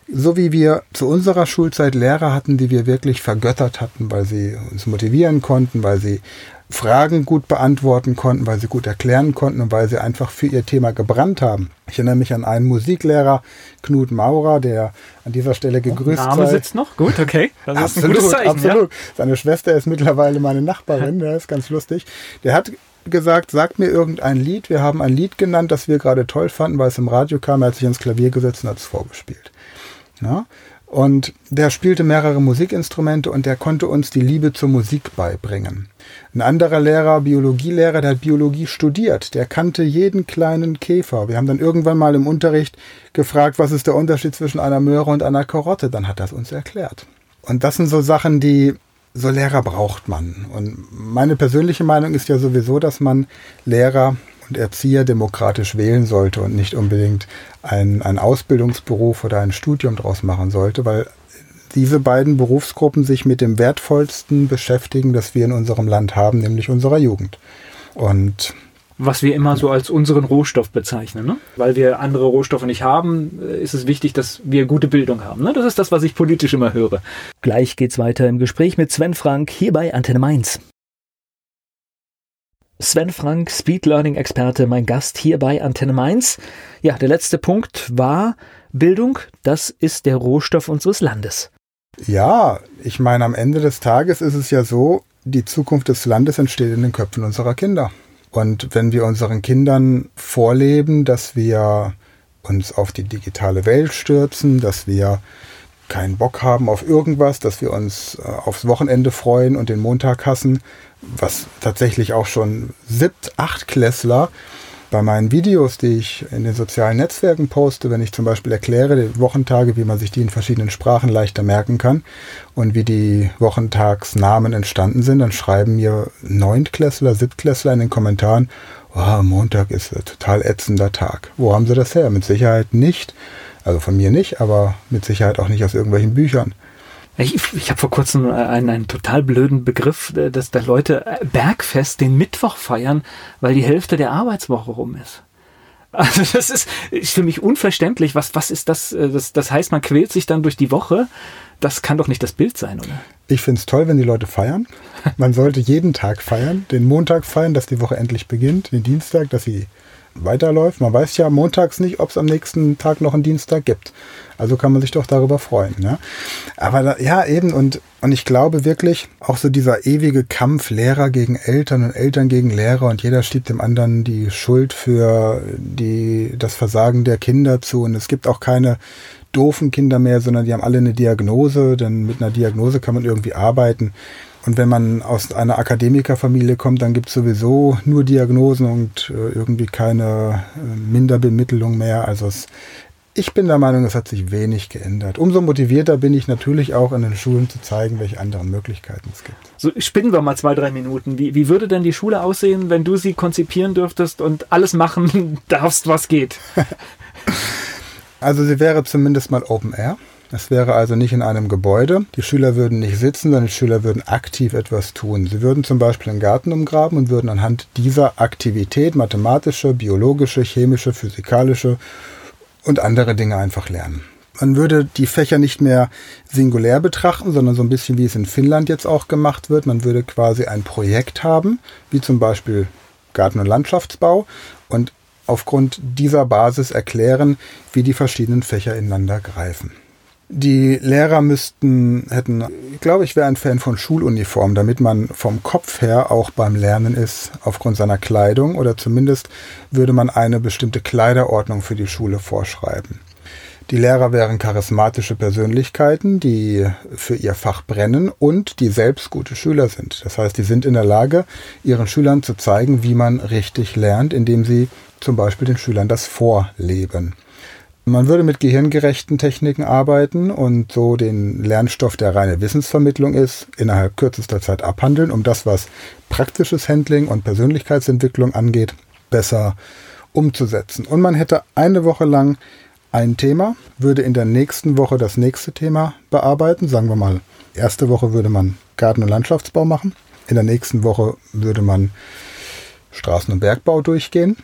so wie wir zu unserer Schulzeit Lehrer hatten, die wir wirklich vergöttert hatten, weil sie uns motivieren konnten, weil sie Fragen gut beantworten konnten, weil sie gut erklären konnten und weil sie einfach für ihr Thema gebrannt haben. Ich erinnere mich an einen Musiklehrer, Knut Maurer, der an dieser Stelle gegrüßt oh, Name sei. sitzt noch? Gut, okay. Das absolut, ist ein Zeichen, absolut. Ja? Seine Schwester ist mittlerweile meine Nachbarin, der ist ganz lustig. Der hat gesagt, sagt mir irgendein Lied. Wir haben ein Lied genannt, das wir gerade toll fanden, weil es im Radio kam. Er hat sich ins Klavier gesetzt und hat es vorgespielt. Ja? Und der spielte mehrere Musikinstrumente und der konnte uns die Liebe zur Musik beibringen. Ein anderer Lehrer, Biologielehrer, der hat Biologie studiert, der kannte jeden kleinen Käfer. Wir haben dann irgendwann mal im Unterricht gefragt, was ist der Unterschied zwischen einer Möhre und einer Karotte? Dann hat er es uns erklärt. Und das sind so Sachen, die so Lehrer braucht man. Und meine persönliche Meinung ist ja sowieso, dass man Lehrer und Erzieher demokratisch wählen sollte und nicht unbedingt einen, einen Ausbildungsberuf oder ein Studium daraus machen sollte, weil diese beiden Berufsgruppen sich mit dem wertvollsten beschäftigen, das wir in unserem Land haben, nämlich unserer Jugend. Und was wir immer so als unseren Rohstoff bezeichnen. Ne? Weil wir andere Rohstoffe nicht haben, äh, ist es wichtig, dass wir gute Bildung haben. Ne? Das ist das, was ich politisch immer höre. Gleich geht's weiter im Gespräch mit Sven Frank hier bei Antenne Mainz. Sven Frank, Speed Learning Experte, mein Gast hier bei Antenne Mainz. Ja, der letzte Punkt war Bildung. Das ist der Rohstoff unseres Landes. Ja, ich meine, am Ende des Tages ist es ja so, die Zukunft des Landes entsteht in den Köpfen unserer Kinder. Und wenn wir unseren Kindern vorleben, dass wir uns auf die digitale Welt stürzen, dass wir keinen Bock haben auf irgendwas, dass wir uns äh, aufs Wochenende freuen und den Montag hassen, was tatsächlich auch schon siebt, acht Klässler bei meinen Videos, die ich in den sozialen Netzwerken poste, wenn ich zum Beispiel erkläre, die Wochentage, wie man sich die in verschiedenen Sprachen leichter merken kann und wie die Wochentagsnamen entstanden sind, dann schreiben mir Neuntklässler, Siebtklässler in den Kommentaren, oh, Montag ist ein total ätzender Tag. Wo haben sie das her? Mit Sicherheit nicht, also von mir nicht, aber mit Sicherheit auch nicht aus irgendwelchen Büchern. Ich, ich habe vor kurzem einen, einen total blöden Begriff, äh, dass da Leute äh, Bergfest den Mittwoch feiern, weil die Hälfte der Arbeitswoche rum ist. Also das ist, ist für mich unverständlich. Was, was ist das, äh, das? Das heißt, man quält sich dann durch die Woche. Das kann doch nicht das Bild sein, oder? Ich finde es toll, wenn die Leute feiern. Man sollte jeden Tag feiern. Den Montag feiern, dass die Woche endlich beginnt. Den Dienstag, dass sie weiterläuft. Man weiß ja montags nicht, ob es am nächsten Tag noch einen Dienstag gibt. Also kann man sich doch darüber freuen. Ne? Aber da, ja, eben, und, und ich glaube wirklich, auch so dieser ewige Kampf Lehrer gegen Eltern und Eltern gegen Lehrer und jeder schiebt dem anderen die Schuld für die, das Versagen der Kinder zu. Und es gibt auch keine doofen Kinder mehr, sondern die haben alle eine Diagnose, denn mit einer Diagnose kann man irgendwie arbeiten. Und wenn man aus einer Akademikerfamilie kommt, dann gibt es sowieso nur Diagnosen und äh, irgendwie keine äh, Minderbemittlung mehr. Also es, ich bin der Meinung, es hat sich wenig geändert. Umso motivierter bin ich natürlich auch in den Schulen zu zeigen, welche anderen Möglichkeiten es gibt. So spinnen wir mal zwei, drei Minuten. Wie, wie würde denn die Schule aussehen, wenn du sie konzipieren dürftest und alles machen darfst, was geht? also sie wäre zumindest mal Open Air. Es wäre also nicht in einem Gebäude. Die Schüler würden nicht sitzen, sondern die Schüler würden aktiv etwas tun. Sie würden zum Beispiel einen Garten umgraben und würden anhand dieser Aktivität mathematische, biologische, chemische, physikalische und andere Dinge einfach lernen. Man würde die Fächer nicht mehr singulär betrachten, sondern so ein bisschen wie es in Finnland jetzt auch gemacht wird. Man würde quasi ein Projekt haben, wie zum Beispiel Garten- und Landschaftsbau und aufgrund dieser Basis erklären, wie die verschiedenen Fächer ineinander greifen. Die Lehrer müssten, hätten, ich glaube, ich wäre ein Fan von Schuluniform, damit man vom Kopf her auch beim Lernen ist, aufgrund seiner Kleidung oder zumindest würde man eine bestimmte Kleiderordnung für die Schule vorschreiben. Die Lehrer wären charismatische Persönlichkeiten, die für ihr Fach brennen und die selbst gute Schüler sind. Das heißt, die sind in der Lage, ihren Schülern zu zeigen, wie man richtig lernt, indem sie zum Beispiel den Schülern das vorleben. Man würde mit gehirngerechten Techniken arbeiten und so den Lernstoff, der reine Wissensvermittlung ist, innerhalb kürzester Zeit abhandeln, um das, was praktisches Handling und Persönlichkeitsentwicklung angeht, besser umzusetzen. Und man hätte eine Woche lang ein Thema, würde in der nächsten Woche das nächste Thema bearbeiten. Sagen wir mal, erste Woche würde man Garten- und Landschaftsbau machen. In der nächsten Woche würde man Straßen- und Bergbau durchgehen.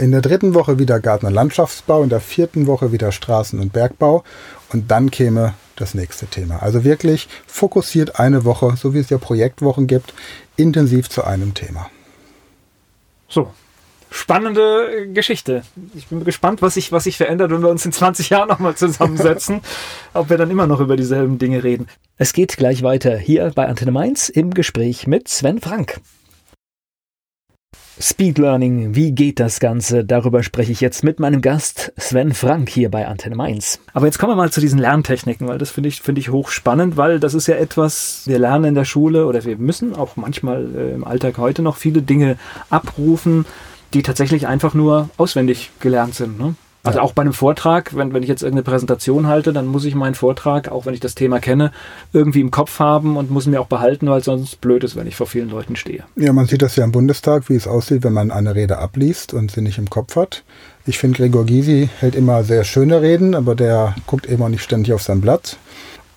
In der dritten Woche wieder Garten- und Landschaftsbau, in der vierten Woche wieder Straßen- und Bergbau und dann käme das nächste Thema. Also wirklich fokussiert eine Woche, so wie es ja Projektwochen gibt, intensiv zu einem Thema. So, spannende Geschichte. Ich bin gespannt, was sich, was sich verändert, wenn wir uns in 20 Jahren nochmal zusammensetzen, ob wir dann immer noch über dieselben Dinge reden. Es geht gleich weiter hier bei Antenne Mainz im Gespräch mit Sven Frank. Speed Learning, wie geht das Ganze? Darüber spreche ich jetzt mit meinem Gast Sven Frank hier bei Antenne Mainz. Aber jetzt kommen wir mal zu diesen Lerntechniken, weil das finde ich, finde ich hochspannend, weil das ist ja etwas, wir lernen in der Schule oder wir müssen auch manchmal äh, im Alltag heute noch viele Dinge abrufen, die tatsächlich einfach nur auswendig gelernt sind. Ne? Also ja. auch bei einem Vortrag, wenn, wenn ich jetzt irgendeine Präsentation halte, dann muss ich meinen Vortrag, auch wenn ich das Thema kenne, irgendwie im Kopf haben und muss ihn mir auch behalten, weil sonst blöd ist, wenn ich vor vielen Leuten stehe. Ja, man sieht das ja im Bundestag, wie es aussieht, wenn man eine Rede abliest und sie nicht im Kopf hat. Ich finde, Gregor Gysi hält immer sehr schöne Reden, aber der guckt eben auch nicht ständig auf sein Blatt.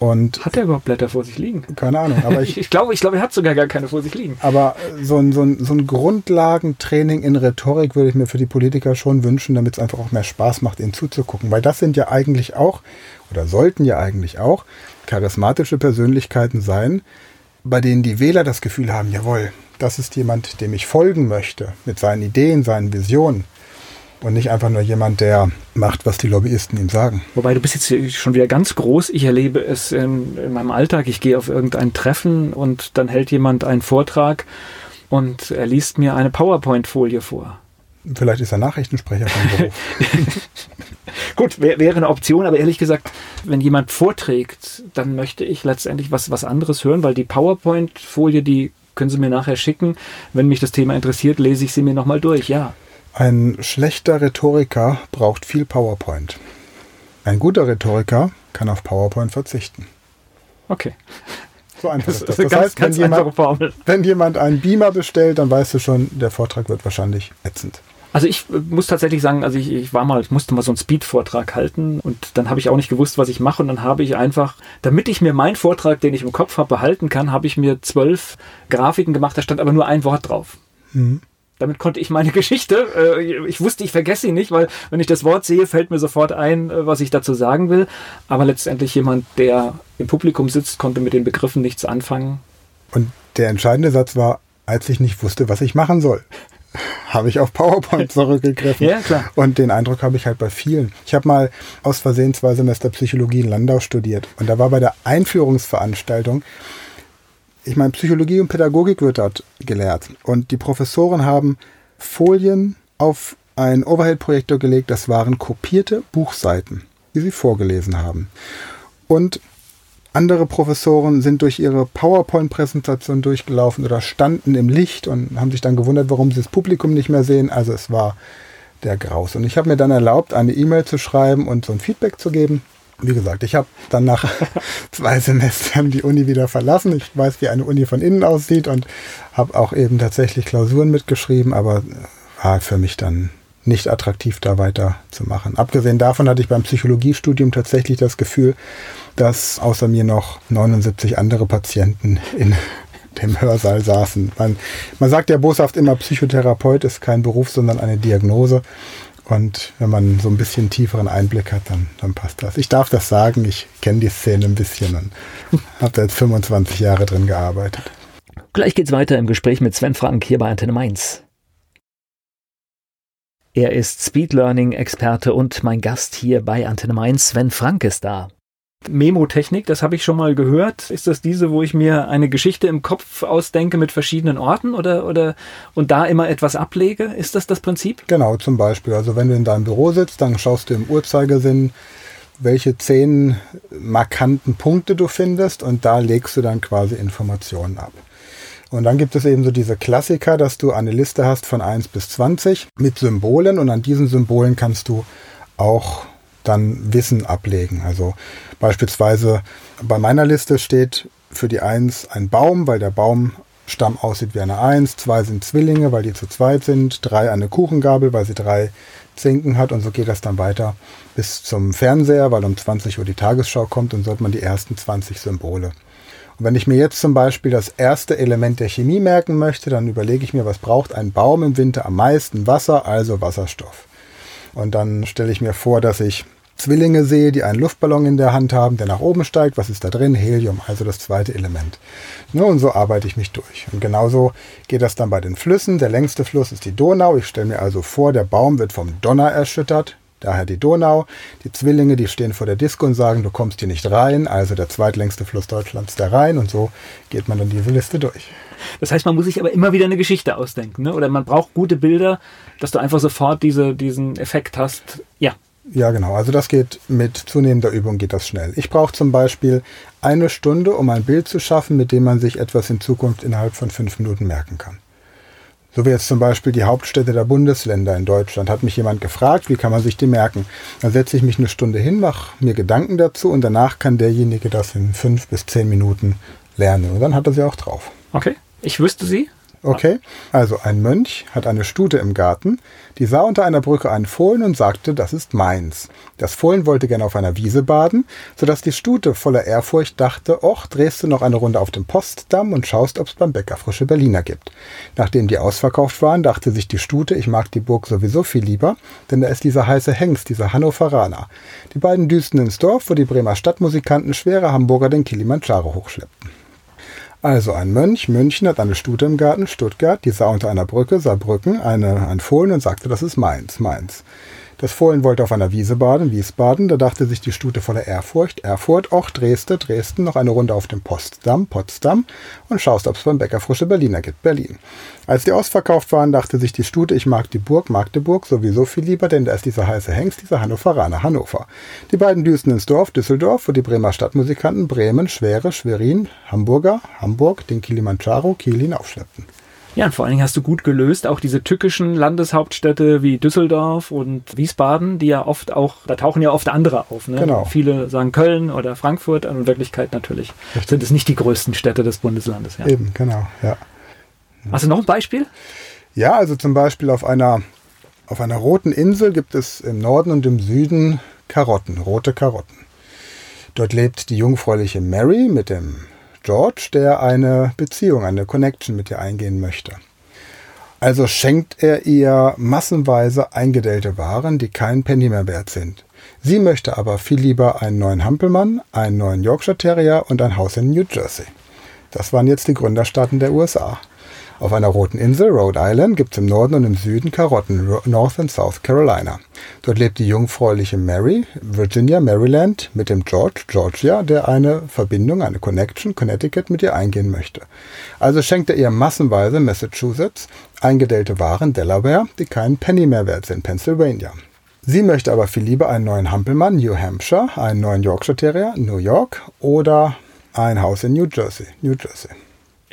Und hat er überhaupt Blätter vor sich liegen? Keine Ahnung. Aber ich, ich, glaube, ich glaube, er hat sogar gar keine vor sich liegen. Aber so ein, so, ein, so ein Grundlagentraining in Rhetorik würde ich mir für die Politiker schon wünschen, damit es einfach auch mehr Spaß macht, ihnen zuzugucken. Weil das sind ja eigentlich auch, oder sollten ja eigentlich auch, charismatische Persönlichkeiten sein, bei denen die Wähler das Gefühl haben, jawohl, das ist jemand, dem ich folgen möchte, mit seinen Ideen, seinen Visionen und nicht einfach nur jemand, der macht, was die Lobbyisten ihm sagen. Wobei du bist jetzt schon wieder ganz groß. Ich erlebe es in, in meinem Alltag. Ich gehe auf irgendein Treffen und dann hält jemand einen Vortrag und er liest mir eine PowerPoint-Folie vor. Vielleicht ist er Nachrichtensprecher vom Beruf. Gut, wär, wäre eine Option, aber ehrlich gesagt, wenn jemand vorträgt, dann möchte ich letztendlich was, was anderes hören, weil die PowerPoint-Folie, die können Sie mir nachher schicken. Wenn mich das Thema interessiert, lese ich sie mir nochmal durch, ja. Ein schlechter Rhetoriker braucht viel PowerPoint. Ein guter Rhetoriker kann auf PowerPoint verzichten. Okay. So einfach ist das. Das, das heißt, wenn, jemand, wenn jemand einen Beamer bestellt, dann weißt du schon, der Vortrag wird wahrscheinlich ätzend. Also ich äh, muss tatsächlich sagen, also ich, ich war mal, ich musste mal so einen Speed-Vortrag halten und dann habe ich auch nicht gewusst, was ich mache und dann habe ich einfach, damit ich mir meinen Vortrag, den ich im Kopf habe, behalten kann, habe ich mir zwölf Grafiken gemacht, da stand aber nur ein Wort drauf. Mhm. Damit konnte ich meine Geschichte, äh, ich wusste, ich vergesse sie nicht, weil wenn ich das Wort sehe, fällt mir sofort ein, äh, was ich dazu sagen will. Aber letztendlich jemand, der im Publikum sitzt, konnte mit den Begriffen nichts anfangen. Und der entscheidende Satz war, als ich nicht wusste, was ich machen soll habe ich auf PowerPoint zurückgegriffen. ja, klar. Und den Eindruck habe ich halt bei vielen. Ich habe mal aus Versehen zwei Semester Psychologie in Landau studiert. Und da war bei der Einführungsveranstaltung ich meine, Psychologie und Pädagogik wird dort gelehrt. Und die Professoren haben Folien auf einen Overhead-Projektor gelegt. Das waren kopierte Buchseiten, die sie vorgelesen haben. Und andere Professoren sind durch ihre PowerPoint-Präsentation durchgelaufen oder standen im Licht und haben sich dann gewundert, warum sie das Publikum nicht mehr sehen. Also es war der Graus. Und ich habe mir dann erlaubt, eine E-Mail zu schreiben und so ein Feedback zu geben wie gesagt, ich habe dann nach zwei Semestern die Uni wieder verlassen. Ich weiß, wie eine Uni von innen aussieht und habe auch eben tatsächlich Klausuren mitgeschrieben, aber war für mich dann nicht attraktiv, da weiterzumachen. Abgesehen davon hatte ich beim Psychologiestudium tatsächlich das Gefühl, dass außer mir noch 79 andere Patienten in dem Hörsaal saßen. Man, man sagt ja boshaft immer, Psychotherapeut ist kein Beruf, sondern eine Diagnose. Und wenn man so ein bisschen tieferen Einblick hat, dann, dann passt das. Ich darf das sagen, ich kenne die Szene ein bisschen und habe da jetzt 25 Jahre drin gearbeitet. Gleich geht's weiter im Gespräch mit Sven Frank hier bei Antenne Mainz. Er ist Speed Learning Experte und mein Gast hier bei Antenne Mainz. Sven Frank ist da. Memo-Technik, das habe ich schon mal gehört. Ist das diese, wo ich mir eine Geschichte im Kopf ausdenke mit verschiedenen Orten oder, oder und da immer etwas ablege? Ist das das Prinzip? Genau, zum Beispiel. Also wenn du in deinem Büro sitzt, dann schaust du im Uhrzeigersinn, welche zehn markanten Punkte du findest und da legst du dann quasi Informationen ab. Und dann gibt es eben so diese Klassiker, dass du eine Liste hast von 1 bis 20 mit Symbolen und an diesen Symbolen kannst du auch dann Wissen ablegen. Also beispielsweise bei meiner Liste steht für die 1 ein Baum, weil der Baumstamm aussieht wie eine 1. Zwei sind Zwillinge, weil die zu zweit sind. Drei eine Kuchengabel, weil sie drei Zinken hat. Und so geht das dann weiter bis zum Fernseher, weil um 20 Uhr die Tagesschau kommt und so hat man die ersten 20 Symbole. Und wenn ich mir jetzt zum Beispiel das erste Element der Chemie merken möchte, dann überlege ich mir, was braucht ein Baum im Winter am meisten? Wasser, also Wasserstoff. Und dann stelle ich mir vor, dass ich Zwillinge sehe, die einen Luftballon in der Hand haben, der nach oben steigt. Was ist da drin? Helium, also das zweite Element. Ne, und so arbeite ich mich durch. Und genauso geht das dann bei den Flüssen. Der längste Fluss ist die Donau. Ich stelle mir also vor, der Baum wird vom Donner erschüttert. Daher die Donau. Die Zwillinge, die stehen vor der Disco und sagen, du kommst hier nicht rein. Also der zweitlängste Fluss Deutschlands, der Rhein. Und so geht man dann diese Liste durch. Das heißt, man muss sich aber immer wieder eine Geschichte ausdenken. Ne? Oder man braucht gute Bilder, dass du einfach sofort diese, diesen Effekt hast. Ja, ja, genau. Also das geht mit zunehmender Übung geht das schnell. Ich brauche zum Beispiel eine Stunde, um ein Bild zu schaffen, mit dem man sich etwas in Zukunft innerhalb von fünf Minuten merken kann. So wie jetzt zum Beispiel die Hauptstädte der Bundesländer in Deutschland. Hat mich jemand gefragt, wie kann man sich die merken? Dann setze ich mich eine Stunde hin, mache mir Gedanken dazu und danach kann derjenige das in fünf bis zehn Minuten lernen. Und dann hat er sie auch drauf. Okay. Ich wüsste sie. Okay, also ein Mönch hat eine Stute im Garten, die sah unter einer Brücke einen Fohlen und sagte, das ist meins. Das Fohlen wollte gern auf einer Wiese baden, so dass die Stute voller Ehrfurcht dachte, och, drehst du noch eine Runde auf dem Postdamm und schaust, ob's beim Bäcker frische Berliner gibt. Nachdem die ausverkauft waren, dachte sich die Stute, ich mag die Burg sowieso viel lieber, denn da ist dieser heiße Hengst, dieser Hannoveraner. Die beiden düsten ins Dorf, wo die Bremer Stadtmusikanten schwere Hamburger den Kilimanjaro hochschleppten. Also ein Mönch, München hat eine Stute im Garten, Stuttgart, die sah unter einer Brücke, Saarbrücken, eine, ein Fohlen und sagte, das ist meins, meins. Das Fohlen wollte auf einer Wiese baden, Wiesbaden, da dachte sich die Stute voller Ehrfurcht, Erfurt, auch Dresden, Dresden, noch eine Runde auf dem Postdamm, Potsdam und schaust, ob es beim Bäcker frische Berliner gibt, Berlin. Als die ausverkauft waren, dachte sich die Stute, ich mag die Burg, Magdeburg sowieso viel lieber, denn da ist dieser heiße Hengst, dieser Hannoveraner, Hannover. Die beiden düsten ins Dorf, Düsseldorf, wo die Bremer Stadtmusikanten Bremen, Schwere, Schwerin, Hamburger, Hamburg, den Kilimanjaro, Kiel hinaufschleppten. Ja, und vor allen Dingen hast du gut gelöst, auch diese tückischen Landeshauptstädte wie Düsseldorf und Wiesbaden, die ja oft auch, da tauchen ja oft andere auf. Ne? Genau. Viele sagen Köln oder Frankfurt, in Wirklichkeit natürlich Richtig. sind es nicht die größten Städte des Bundeslandes. Ja. Eben, genau, ja. Hast du noch ein Beispiel? Ja, also zum Beispiel auf einer, auf einer roten Insel gibt es im Norden und im Süden Karotten, rote Karotten. Dort lebt die jungfräuliche Mary mit dem George, der eine Beziehung, eine Connection mit ihr eingehen möchte. Also schenkt er ihr massenweise eingedellte Waren, die keinen Penny mehr wert sind. Sie möchte aber viel lieber einen neuen Hampelmann, einen neuen Yorkshire Terrier und ein Haus in New Jersey. Das waren jetzt die Gründerstaaten der USA. Auf einer roten Insel, Rhode Island, gibt es im Norden und im Süden Karotten, North und South Carolina. Dort lebt die jungfräuliche Mary, Virginia, Maryland, mit dem George, Georgia, der eine Verbindung, eine Connection, Connecticut mit ihr eingehen möchte. Also schenkt er ihr massenweise Massachusetts eingedellte Waren, Delaware, die keinen Penny mehr wert sind, Pennsylvania. Sie möchte aber viel lieber einen neuen Hampelmann, New Hampshire, einen neuen Yorkshire Terrier, New York oder ein Haus in New Jersey, New Jersey.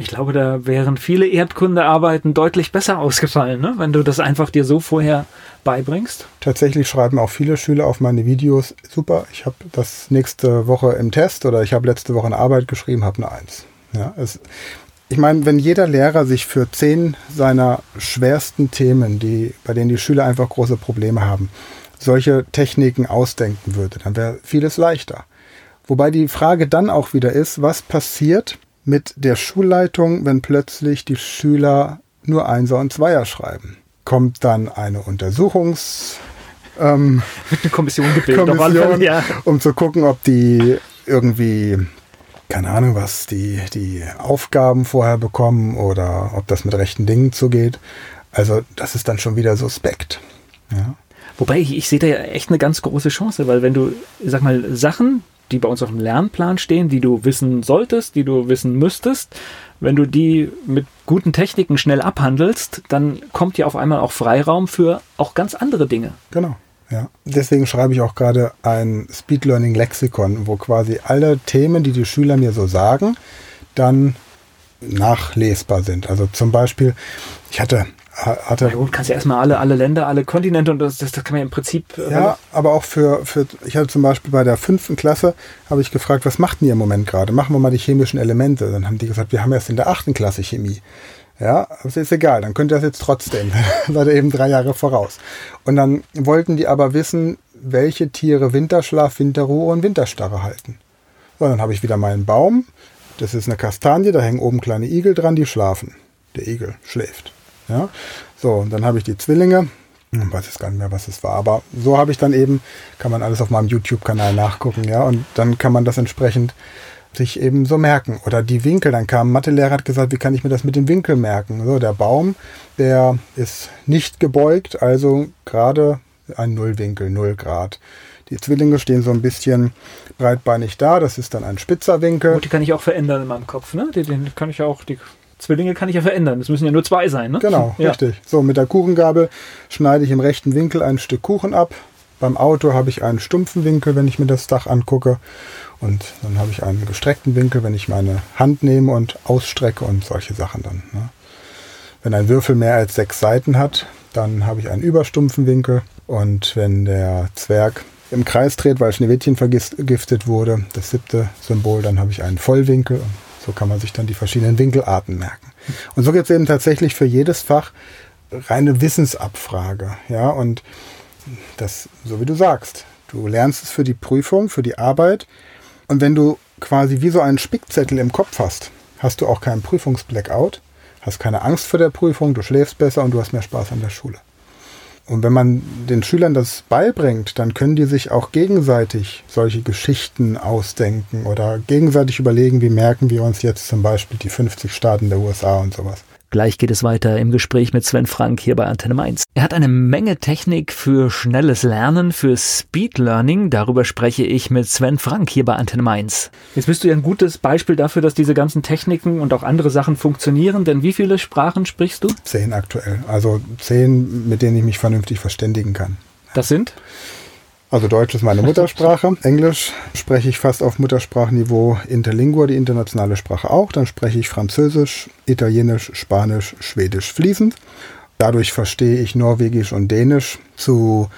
Ich glaube, da wären viele Erdkundearbeiten deutlich besser ausgefallen, ne? wenn du das einfach dir so vorher beibringst. Tatsächlich schreiben auch viele Schüler auf meine Videos, super, ich habe das nächste Woche im Test oder ich habe letzte Woche eine Arbeit geschrieben, habe eine Eins. Ja, es, ich meine, wenn jeder Lehrer sich für zehn seiner schwersten Themen, die, bei denen die Schüler einfach große Probleme haben, solche Techniken ausdenken würde, dann wäre vieles leichter. Wobei die Frage dann auch wieder ist, was passiert, mit der Schulleitung, wenn plötzlich die Schüler nur Einser und Zweier schreiben? Kommt dann eine Untersuchungs Ähm, Wird eine Kommission gebildet, Kommission, ja. um zu gucken, ob die irgendwie, keine Ahnung was, die, die Aufgaben vorher bekommen oder ob das mit rechten Dingen zugeht. Also das ist dann schon wieder suspekt. Ja. Wobei ich, ich sehe da ja echt eine ganz große Chance, weil wenn du, sag mal, Sachen, die bei uns auf dem Lernplan stehen, die du wissen solltest, die du wissen müsstest, wenn du die mit guten Techniken schnell abhandelst, dann kommt ja auf einmal auch Freiraum für auch ganz andere Dinge. Genau. Ja. Deswegen schreibe ich auch gerade ein Speed Learning Lexikon, wo quasi alle Themen, die die Schüler mir so sagen, dann nachlesbar sind. Also zum Beispiel, ich hatte, hatte Na gut, kannst ja erstmal alle, alle Länder, alle Kontinente und das, das, das kann man ja im Prinzip. Ja, aber auch für, für, ich hatte zum Beispiel bei der fünften Klasse, habe ich gefragt, was macht denn ihr im Moment gerade? Machen wir mal die chemischen Elemente. Dann haben die gesagt, wir haben erst in der achten Klasse Chemie. Ja, das ist egal, dann könnt ihr das jetzt trotzdem. Seid ihr eben drei Jahre voraus. Und dann wollten die aber wissen, welche Tiere Winterschlaf, Winterruhe und Winterstarre halten. So, dann habe ich wieder meinen Baum. Das ist eine Kastanie, da hängen oben kleine Igel dran, die schlafen. Der Igel schläft. Ja, so, und dann habe ich die Zwillinge. Ich weiß jetzt gar nicht mehr, was es war, aber so habe ich dann eben, kann man alles auf meinem YouTube-Kanal nachgucken, ja, und dann kann man das entsprechend sich eben so merken. Oder die Winkel, dann kam Mathelehrer, hat gesagt, wie kann ich mir das mit dem Winkel merken? So, der Baum, der ist nicht gebeugt, also gerade ein Nullwinkel, 0 Grad. Die Zwillinge stehen so ein bisschen breitbeinig da, das ist dann ein spitzer Winkel. Gut, die kann ich auch verändern in meinem Kopf, ne? Die, den kann ich auch, die Zwillinge kann ich ja verändern. Es müssen ja nur zwei sein, ne? Genau, ja. richtig. So, mit der Kuchengabel schneide ich im rechten Winkel ein Stück Kuchen ab. Beim Auto habe ich einen stumpfen Winkel, wenn ich mir das Dach angucke. Und dann habe ich einen gestreckten Winkel, wenn ich meine Hand nehme und ausstrecke und solche Sachen dann. Ne? Wenn ein Würfel mehr als sechs Seiten hat, dann habe ich einen überstumpfen Winkel. Und wenn der Zwerg im Kreis dreht, weil Schneewittchen vergiftet wurde, das siebte Symbol, dann habe ich einen Vollwinkel. So kann man sich dann die verschiedenen Winkelarten merken. Und so gibt es eben tatsächlich für jedes Fach reine Wissensabfrage. Ja, und das, so wie du sagst, du lernst es für die Prüfung, für die Arbeit. Und wenn du quasi wie so einen Spickzettel im Kopf hast, hast du auch keinen Prüfungsblackout, hast keine Angst vor der Prüfung, du schläfst besser und du hast mehr Spaß an der Schule. Und wenn man den Schülern das beibringt, dann können die sich auch gegenseitig solche Geschichten ausdenken oder gegenseitig überlegen, wie merken wir uns jetzt zum Beispiel die 50 Staaten der USA und sowas. Gleich geht es weiter im Gespräch mit Sven Frank hier bei Antenne Mainz. Er hat eine Menge Technik für schnelles Lernen, für Speed Learning. Darüber spreche ich mit Sven Frank hier bei Antenne Mainz. Jetzt bist du ja ein gutes Beispiel dafür, dass diese ganzen Techniken und auch andere Sachen funktionieren. Denn wie viele Sprachen sprichst du? Zehn aktuell. Also zehn, mit denen ich mich vernünftig verständigen kann. Das sind? Also Deutsch ist meine Muttersprache. Englisch spreche ich fast auf Muttersprachniveau. Interlingua, die internationale Sprache auch. Dann spreche ich Französisch, Italienisch, Spanisch, Schwedisch fließend. Dadurch verstehe ich Norwegisch und Dänisch zu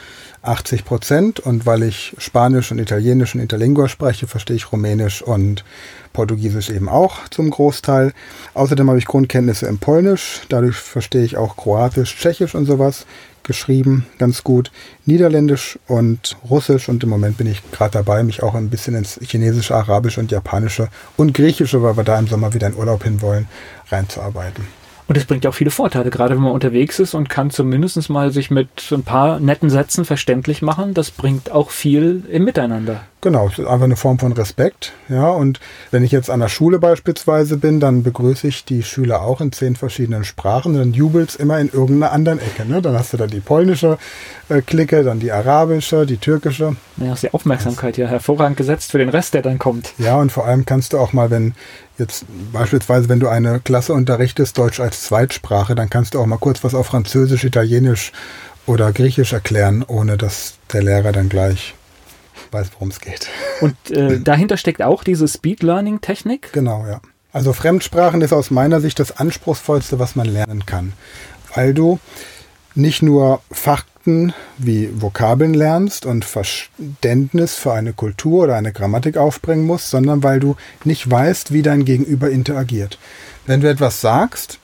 80 Prozent. Und weil ich Spanisch und Italienisch und Interlingua spreche, verstehe ich Rumänisch und Portugiesisch eben auch zum Großteil. Außerdem habe ich Grundkenntnisse im Polnisch. Dadurch verstehe ich auch Kroatisch, Tschechisch und sowas geschrieben, ganz gut. Niederländisch und Russisch und im Moment bin ich gerade dabei, mich auch ein bisschen ins Chinesische, Arabische und Japanische und Griechische, weil wir da im Sommer wieder in Urlaub hinwollen, reinzuarbeiten. Und es bringt ja auch viele Vorteile, gerade wenn man unterwegs ist und kann zumindest mal sich mit ein paar netten Sätzen verständlich machen. Das bringt auch viel im Miteinander. Genau, es ist einfach eine Form von Respekt. Ja, und wenn ich jetzt an der Schule beispielsweise bin, dann begrüße ich die Schüler auch in zehn verschiedenen Sprachen. Dann jubelt's immer in irgendeiner anderen Ecke. Ne? Dann hast du da die polnische äh, Clique, dann die arabische, die türkische. Ja, hast die Aufmerksamkeit ja hervorragend gesetzt für den Rest, der dann kommt. Ja, und vor allem kannst du auch mal, wenn jetzt beispielsweise, wenn du eine Klasse unterrichtest, Deutsch als Zweitsprache, dann kannst du auch mal kurz was auf Französisch, Italienisch oder Griechisch erklären, ohne dass der Lehrer dann gleich weiß, worum es geht. Und äh, dahinter steckt auch diese Speed Learning Technik. Genau, ja. Also Fremdsprachen ist aus meiner Sicht das anspruchsvollste, was man lernen kann, weil du nicht nur Fakten wie Vokabeln lernst und Verständnis für eine Kultur oder eine Grammatik aufbringen musst, sondern weil du nicht weißt, wie dein Gegenüber interagiert. Wenn du etwas sagst,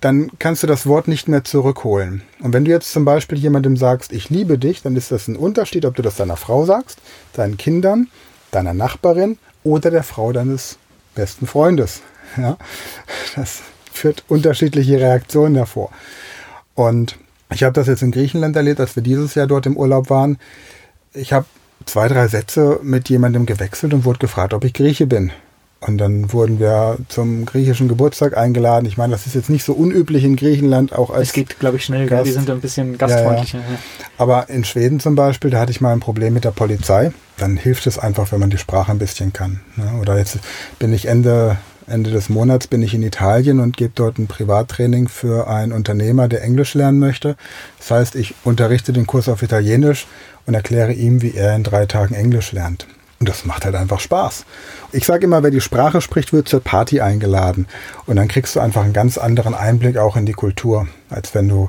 dann kannst du das Wort nicht mehr zurückholen. Und wenn du jetzt zum Beispiel jemandem sagst, ich liebe dich, dann ist das ein Unterschied, ob du das deiner Frau sagst, deinen Kindern, deiner Nachbarin oder der Frau deines besten Freundes. Ja, das führt unterschiedliche Reaktionen hervor. Und Ich habe das jetzt in Griechenland erlebt, als wir dieses Jahr dort im Urlaub waren. Ich habe zwei, drei Sätze mit jemandem gewechselt und wurde gefragt, ob ich Grieche bin. Und dann wurden wir zum griechischen Geburtstag eingeladen. Ich meine, das ist jetzt nicht so unüblich in Griechenland, auch als. Es geht, glaube ich, schnell, Gast. die sind ein bisschen gastfreundlicher. Ja, ja. Aber in Schweden zum Beispiel, da hatte ich mal ein Problem mit der Polizei. Dann hilft es einfach, wenn man die Sprache ein bisschen kann. Ne? Oder jetzt bin ich Ende, Ende des Monats bin ich in Italien und gebe dort ein Privattraining für einen Unternehmer, der Englisch lernen möchte. Das heißt, ich unterrichte den Kurs auf Italienisch und erkläre ihm, wie er in drei Tagen Englisch lernt. Und das macht halt einfach Spaß. Ich sage immer, wer die Sprache spricht, wird zur Party eingeladen. Und dann kriegst du einfach einen ganz anderen Einblick auch in die Kultur, als wenn du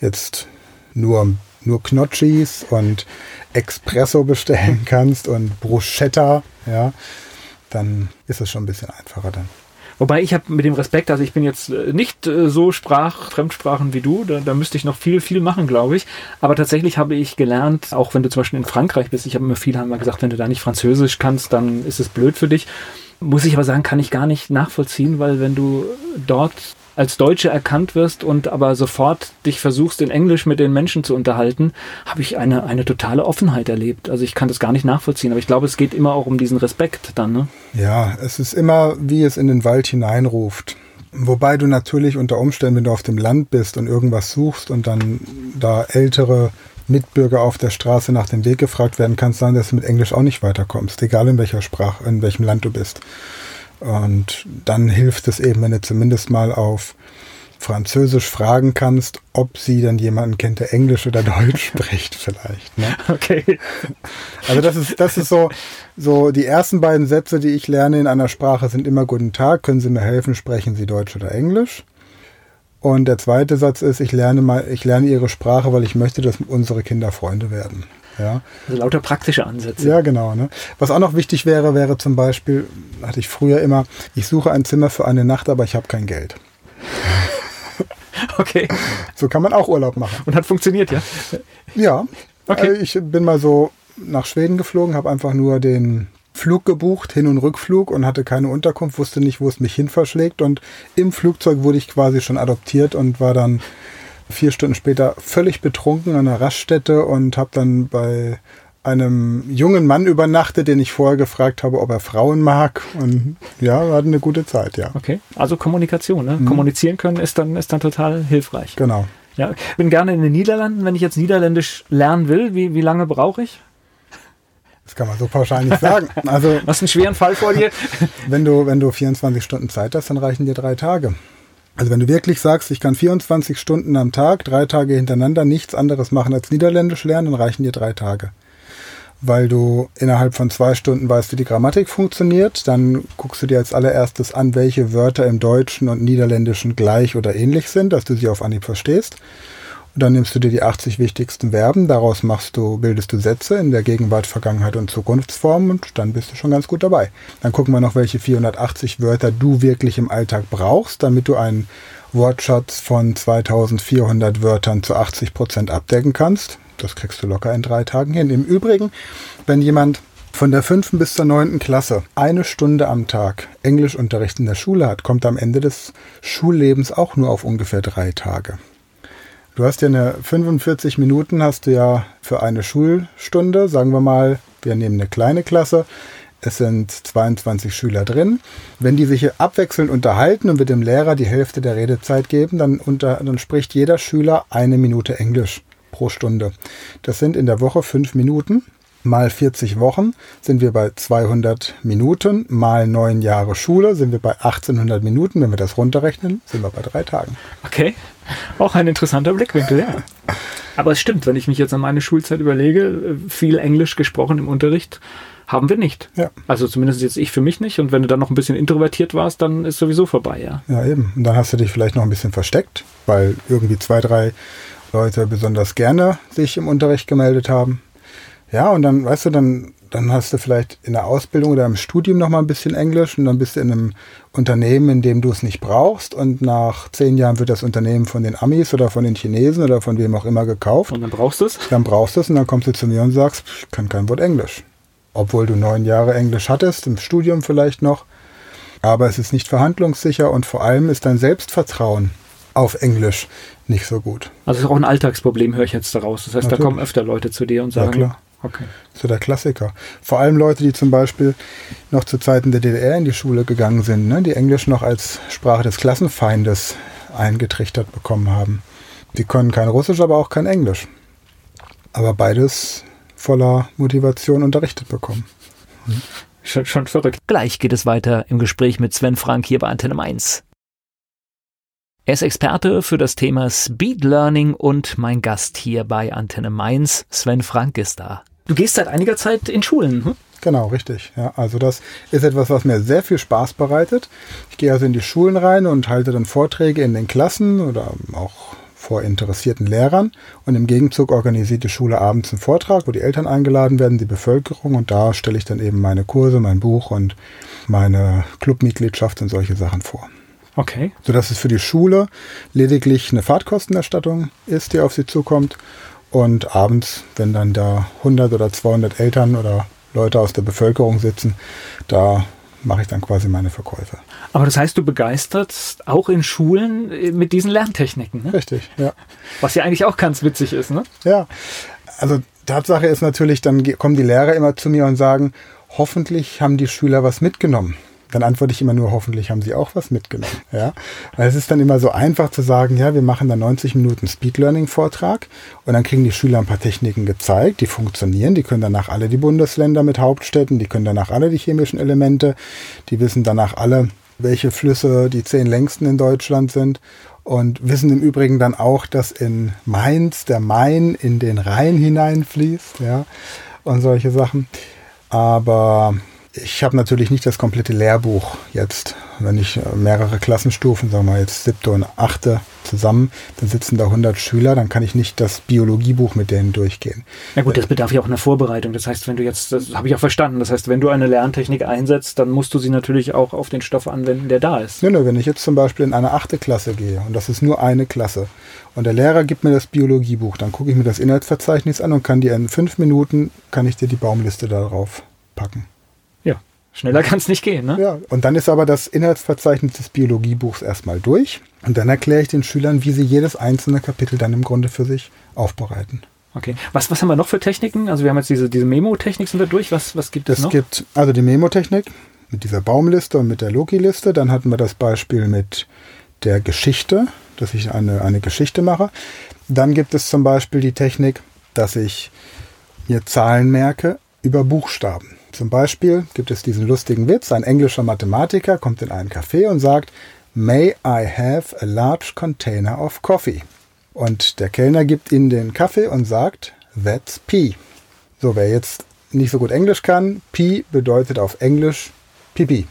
jetzt nur, nur Knotschis und Espresso bestellen kannst und Bruschetta, ja. Dann ist es schon ein bisschen einfacher dann. Wobei ich habe mit dem Respekt, also ich bin jetzt äh, nicht äh, so Sprach, Fremdsprachen wie du, da, da müsste ich noch viel, viel machen, glaube ich. Aber tatsächlich habe ich gelernt, auch wenn du zum Beispiel in Frankreich bist, ich habe immer viel haben wir gesagt, wenn du da nicht Französisch kannst, dann ist es blöd für dich. Muss ich aber sagen, kann ich gar nicht nachvollziehen, weil wenn du dort als Deutsche erkannt wirst und aber sofort dich versuchst, in Englisch mit den Menschen zu unterhalten, habe ich eine, eine totale Offenheit erlebt. Also ich kann das gar nicht nachvollziehen, aber ich glaube, es geht immer auch um diesen Respekt dann. Ne? Ja, es ist immer, wie es in den Wald hineinruft. Wobei du natürlich unter Umständen, wenn du auf dem Land bist und irgendwas suchst und dann da ältere Mitbürger auf der Straße nach dem Weg gefragt werden, kann es sein, dass du mit Englisch auch nicht weiterkommst, egal in welcher Sprache, in welchem Land du bist. Und dann hilft es eben, wenn du zumindest mal auf Französisch fragen kannst, ob sie dann jemanden kennt, der Englisch oder Deutsch spricht, vielleicht. Ne? Okay. Also das ist, das ist so, so die ersten beiden Sätze, die ich lerne in einer Sprache, sind immer Guten Tag, können Sie mir helfen, sprechen Sie Deutsch oder Englisch? Und der zweite Satz ist, ich lerne mal, ich lerne Ihre Sprache, weil ich möchte, dass unsere Kinder Freunde werden. Ja. Also lauter praktische Ansätze. Ja, genau. Ne? Was auch noch wichtig wäre, wäre zum Beispiel, hatte ich früher immer, ich suche ein Zimmer für eine Nacht, aber ich habe kein Geld. Okay. So kann man auch Urlaub machen. Und hat funktioniert, ja? Ja. Okay. Äh, ich bin mal so nach Schweden geflogen, habe einfach nur den Flug gebucht, Hin- und Rückflug und hatte keine Unterkunft, wusste nicht, wo es mich hin verschlägt. Und im Flugzeug wurde ich quasi schon adoptiert und war dann vier Stunden später völlig betrunken an einer Raststätte und habe dann bei einem jungen Mann übernachtet, den ich vorher gefragt habe, ob er Frauen mag. Und ja, wir hatten eine gute Zeit, ja. Okay, also Kommunikation, ne? Mhm. Kommunizieren können ist dann, ist dann total hilfreich. Genau. Ja, ich bin gerne in den Niederlanden. Wenn ich jetzt Niederländisch lernen will, wie, wie lange brauche ich? Das kann man so pauschal nicht sagen. Also, Was einen schweren Fall vor dir? wenn du, wenn du 24 Stunden Zeit hast, dann reichen dir drei Tage. Also wenn du wirklich sagst, ich kann 24 Stunden am Tag, drei Tage hintereinander nichts anderes machen als Niederländisch lernen, dann reichen dir drei Tage. Weil du innerhalb von zwei Stunden weißt, wie die Grammatik funktioniert, dann guckst du dir als allererstes an, welche Wörter im Deutschen und Niederländischen gleich oder ähnlich sind, dass du sie auf Anhieb verstehst. Dann nimmst du dir die 80 wichtigsten Verben, daraus machst du, bildest du Sätze in der Gegenwart, Vergangenheit und Zukunftsform und dann bist du schon ganz gut dabei. Dann gucken wir noch, welche 480 Wörter du wirklich im Alltag brauchst, damit du einen Wortschatz von 2400 Wörtern zu 80 Prozent abdecken kannst. Das kriegst du locker in drei Tagen hin. Im Übrigen, wenn jemand von der fünften bis zur neunten Klasse eine Stunde am Tag Englischunterricht in der Schule hat, kommt am Ende des Schullebens auch nur auf ungefähr drei Tage. Du hast ja eine 45 Minuten hast du ja für eine Schulstunde. Sagen wir mal, wir nehmen eine kleine Klasse. Es sind 22 Schüler drin. Wenn die sich abwechselnd unterhalten und mit dem Lehrer die Hälfte der Redezeit geben, dann, unter, dann spricht jeder Schüler eine Minute Englisch pro Stunde. Das sind in der Woche fünf Minuten mal 40 Wochen sind wir bei 200 Minuten, mal neun Jahre Schule sind wir bei 1800 Minuten. Wenn wir das runterrechnen, sind wir bei drei Tagen. Okay, auch ein interessanter Blickwinkel, ja. Aber es stimmt, wenn ich mich jetzt an meine Schulzeit überlege, viel Englisch gesprochen im Unterricht haben wir nicht. Ja. Also zumindest jetzt ich für mich nicht. Und wenn du dann noch ein bisschen introvertiert warst, dann ist sowieso vorbei, ja. Ja, eben. Und dann hast du dich vielleicht noch ein bisschen versteckt, weil irgendwie zwei, drei Leute besonders gerne sich im Unterricht gemeldet haben. Ja, und dann, weißt du, dann, dann hast du vielleicht in der Ausbildung oder im Studium noch mal ein bisschen Englisch und dann bist du in einem Unternehmen, in dem du es nicht brauchst und nach zehn Jahren wird das Unternehmen von den Amis oder von den Chinesen oder von wem auch immer gekauft. Und dann brauchst du es? Dann brauchst du es und dann kommst du zu mir und sagst, ich kann kein Wort Englisch. Obwohl du neun Jahre Englisch hattest, im Studium vielleicht noch. Aber es ist nicht verhandlungssicher und vor allem ist dein Selbstvertrauen auf Englisch nicht so gut. Also das ist auch ein Alltagsproblem, höre ich jetzt daraus. Das heißt, Natürlich. da kommen öfter Leute zu dir und sagen, ja, klar. Okay. So der Klassiker. Vor allem Leute, die zum Beispiel noch zu Zeiten der DDR in die Schule gegangen sind, ne, die Englisch noch als Sprache des Klassenfeindes eingetrichtert bekommen haben. Die können kein Russisch, aber auch kein Englisch. Aber beides voller Motivation unterrichtet bekommen. Hm. Schon, schon verrückt. Gleich geht es weiter im Gespräch mit Sven Frank hier bei Antenne Mainz. Er ist Experte für das Thema Speed Learning und mein Gast hier bei Antenne Mainz, Sven Frank ist da. Du gehst seit einiger Zeit in Schulen. Hm? Genau, richtig. Ja, also das ist etwas, was mir sehr viel Spaß bereitet. Ich gehe also in die Schulen rein und halte dann Vorträge in den Klassen oder auch vor interessierten Lehrern. Und im Gegenzug organisiert die Schule abends einen Vortrag, wo die Eltern eingeladen werden, die Bevölkerung. Und da stelle ich dann eben meine Kurse, mein Buch und meine Clubmitgliedschaft und solche Sachen vor. Okay. Sodass es für die Schule lediglich eine Fahrtkostenerstattung ist, die auf sie zukommt. Und abends, wenn dann da 100 oder 200 Eltern oder Leute aus der Bevölkerung sitzen, da mache ich dann quasi meine Verkäufe. Aber das heißt, du begeisterst auch in Schulen äh, mit diesen Lerntechniken, ne? Richtig, ja. Was ja eigentlich auch ganz witzig ist, ne? Ja. Also Tatsache ist natürlich, dann kommen die Lehrer immer zu mir und sagen, hoffentlich haben die Schüler was mitgenommen dann antworte ich immer nur, hoffentlich haben Sie auch was mitgenommen. Ja? Weil es ist dann immer so einfach zu sagen, ja, wir machen dann 90 Minuten Speed Learning Vortrag und dann kriegen die Schüler ein paar Techniken gezeigt, die funktionieren, die können danach alle die Bundesländer mit Hauptstädten, die können danach alle die chemischen Elemente, die wissen danach alle, welche Flüsse die zehn längsten in Deutschland sind und wissen im Übrigen dann auch, dass in Mainz der Main in den Rhein hineinfließt, ja, und solche Sachen. Aber ich habe natürlich nicht das komplette Lehrbuch jetzt. Wenn ich äh, mehrere Klassenstufen, sagen wir jetzt siebte und achte zusammen, dann sitzen da 100 Schüler, dann kann ich nicht das Biologiebuch mit denen durchgehen. Na gut, das bedarf ja auch einer Vorbereitung. Das heißt, wenn du jetzt, das habe ich auch verstanden, das heißt, wenn du eine Lerntechnik einsetzt, dann musst du sie natürlich auch auf den Stoff anwenden, der da ist. Nö, nö, wenn ich jetzt zum Beispiel in eine achte Klasse gehe und das ist nur eine Klasse und der Lehrer gibt mir das Biologiebuch, dann gucke ich mir das Inhaltsverzeichnis an und kann dir in fünf Minuten, kann ich dir die Baumliste darauf packen. Schneller kann es nicht gehen, ne? Ja, und dann ist aber das Inhaltsverzeichnis des Biologiebuchs erstmal durch. Und dann erkläre ich den Schülern, wie sie jedes einzelne Kapitel dann im Grunde für sich aufbereiten. Okay. Was, was haben wir noch für Techniken? Also wir haben jetzt diese, diese Memo-Technik sind wir durch. Was, was gibt es noch? Es gibt also die Memo-Technik mit dieser Baumliste und mit der Loki-Liste. Dann hatten wir das Beispiel mit der Geschichte, dass ich eine, eine Geschichte mache. Dann gibt es zum Beispiel die Technik, dass ich mir Zahlen merke über Buchstaben. Zum Beispiel gibt es diesen lustigen Witz, ein englischer Mathematiker kommt in einen Café und sagt, May I have a large container of coffee? Und der Kellner gibt ihnen den Kaffee und sagt, That's P. So, wer jetzt nicht so gut Englisch kann, P bedeutet auf Englisch Pipi.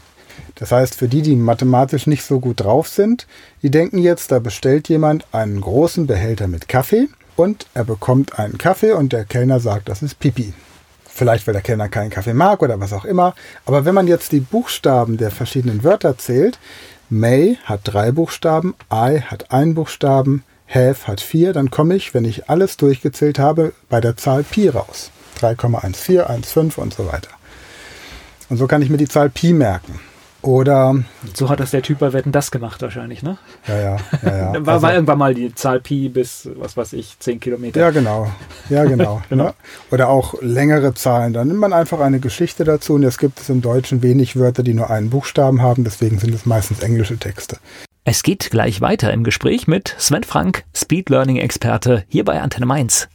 Das heißt, für die, die mathematisch nicht so gut drauf sind, die denken jetzt, da bestellt jemand einen großen Behälter mit Kaffee und er bekommt einen Kaffee und der Kellner sagt, das ist Pipi. Vielleicht, weil der Kellner keinen Kaffee mag oder was auch immer. Aber wenn man jetzt die Buchstaben der verschiedenen Wörter zählt, May hat drei Buchstaben, I hat einen Buchstaben, Have hat vier, dann komme ich, wenn ich alles durchgezählt habe, bei der Zahl Pi raus. 3,14, 1,5 und so weiter. Und so kann ich mir die Zahl Pi merken. Oder. So hat das der Typ bei Wetten das gemacht, wahrscheinlich, ne? Ja, ja, ja. ja. war, also, war irgendwann mal die Zahl Pi bis, was weiß ich, 10 Kilometer. Ja, genau. Ja, genau. genau. Ne? Oder auch längere Zahlen. Da nimmt man einfach eine Geschichte dazu und jetzt gibt es im Deutschen wenig Wörter, die nur einen Buchstaben haben, deswegen sind es meistens englische Texte. Es geht gleich weiter im Gespräch mit Sven Frank, Speed Learning Experte hier bei Antenne Mainz.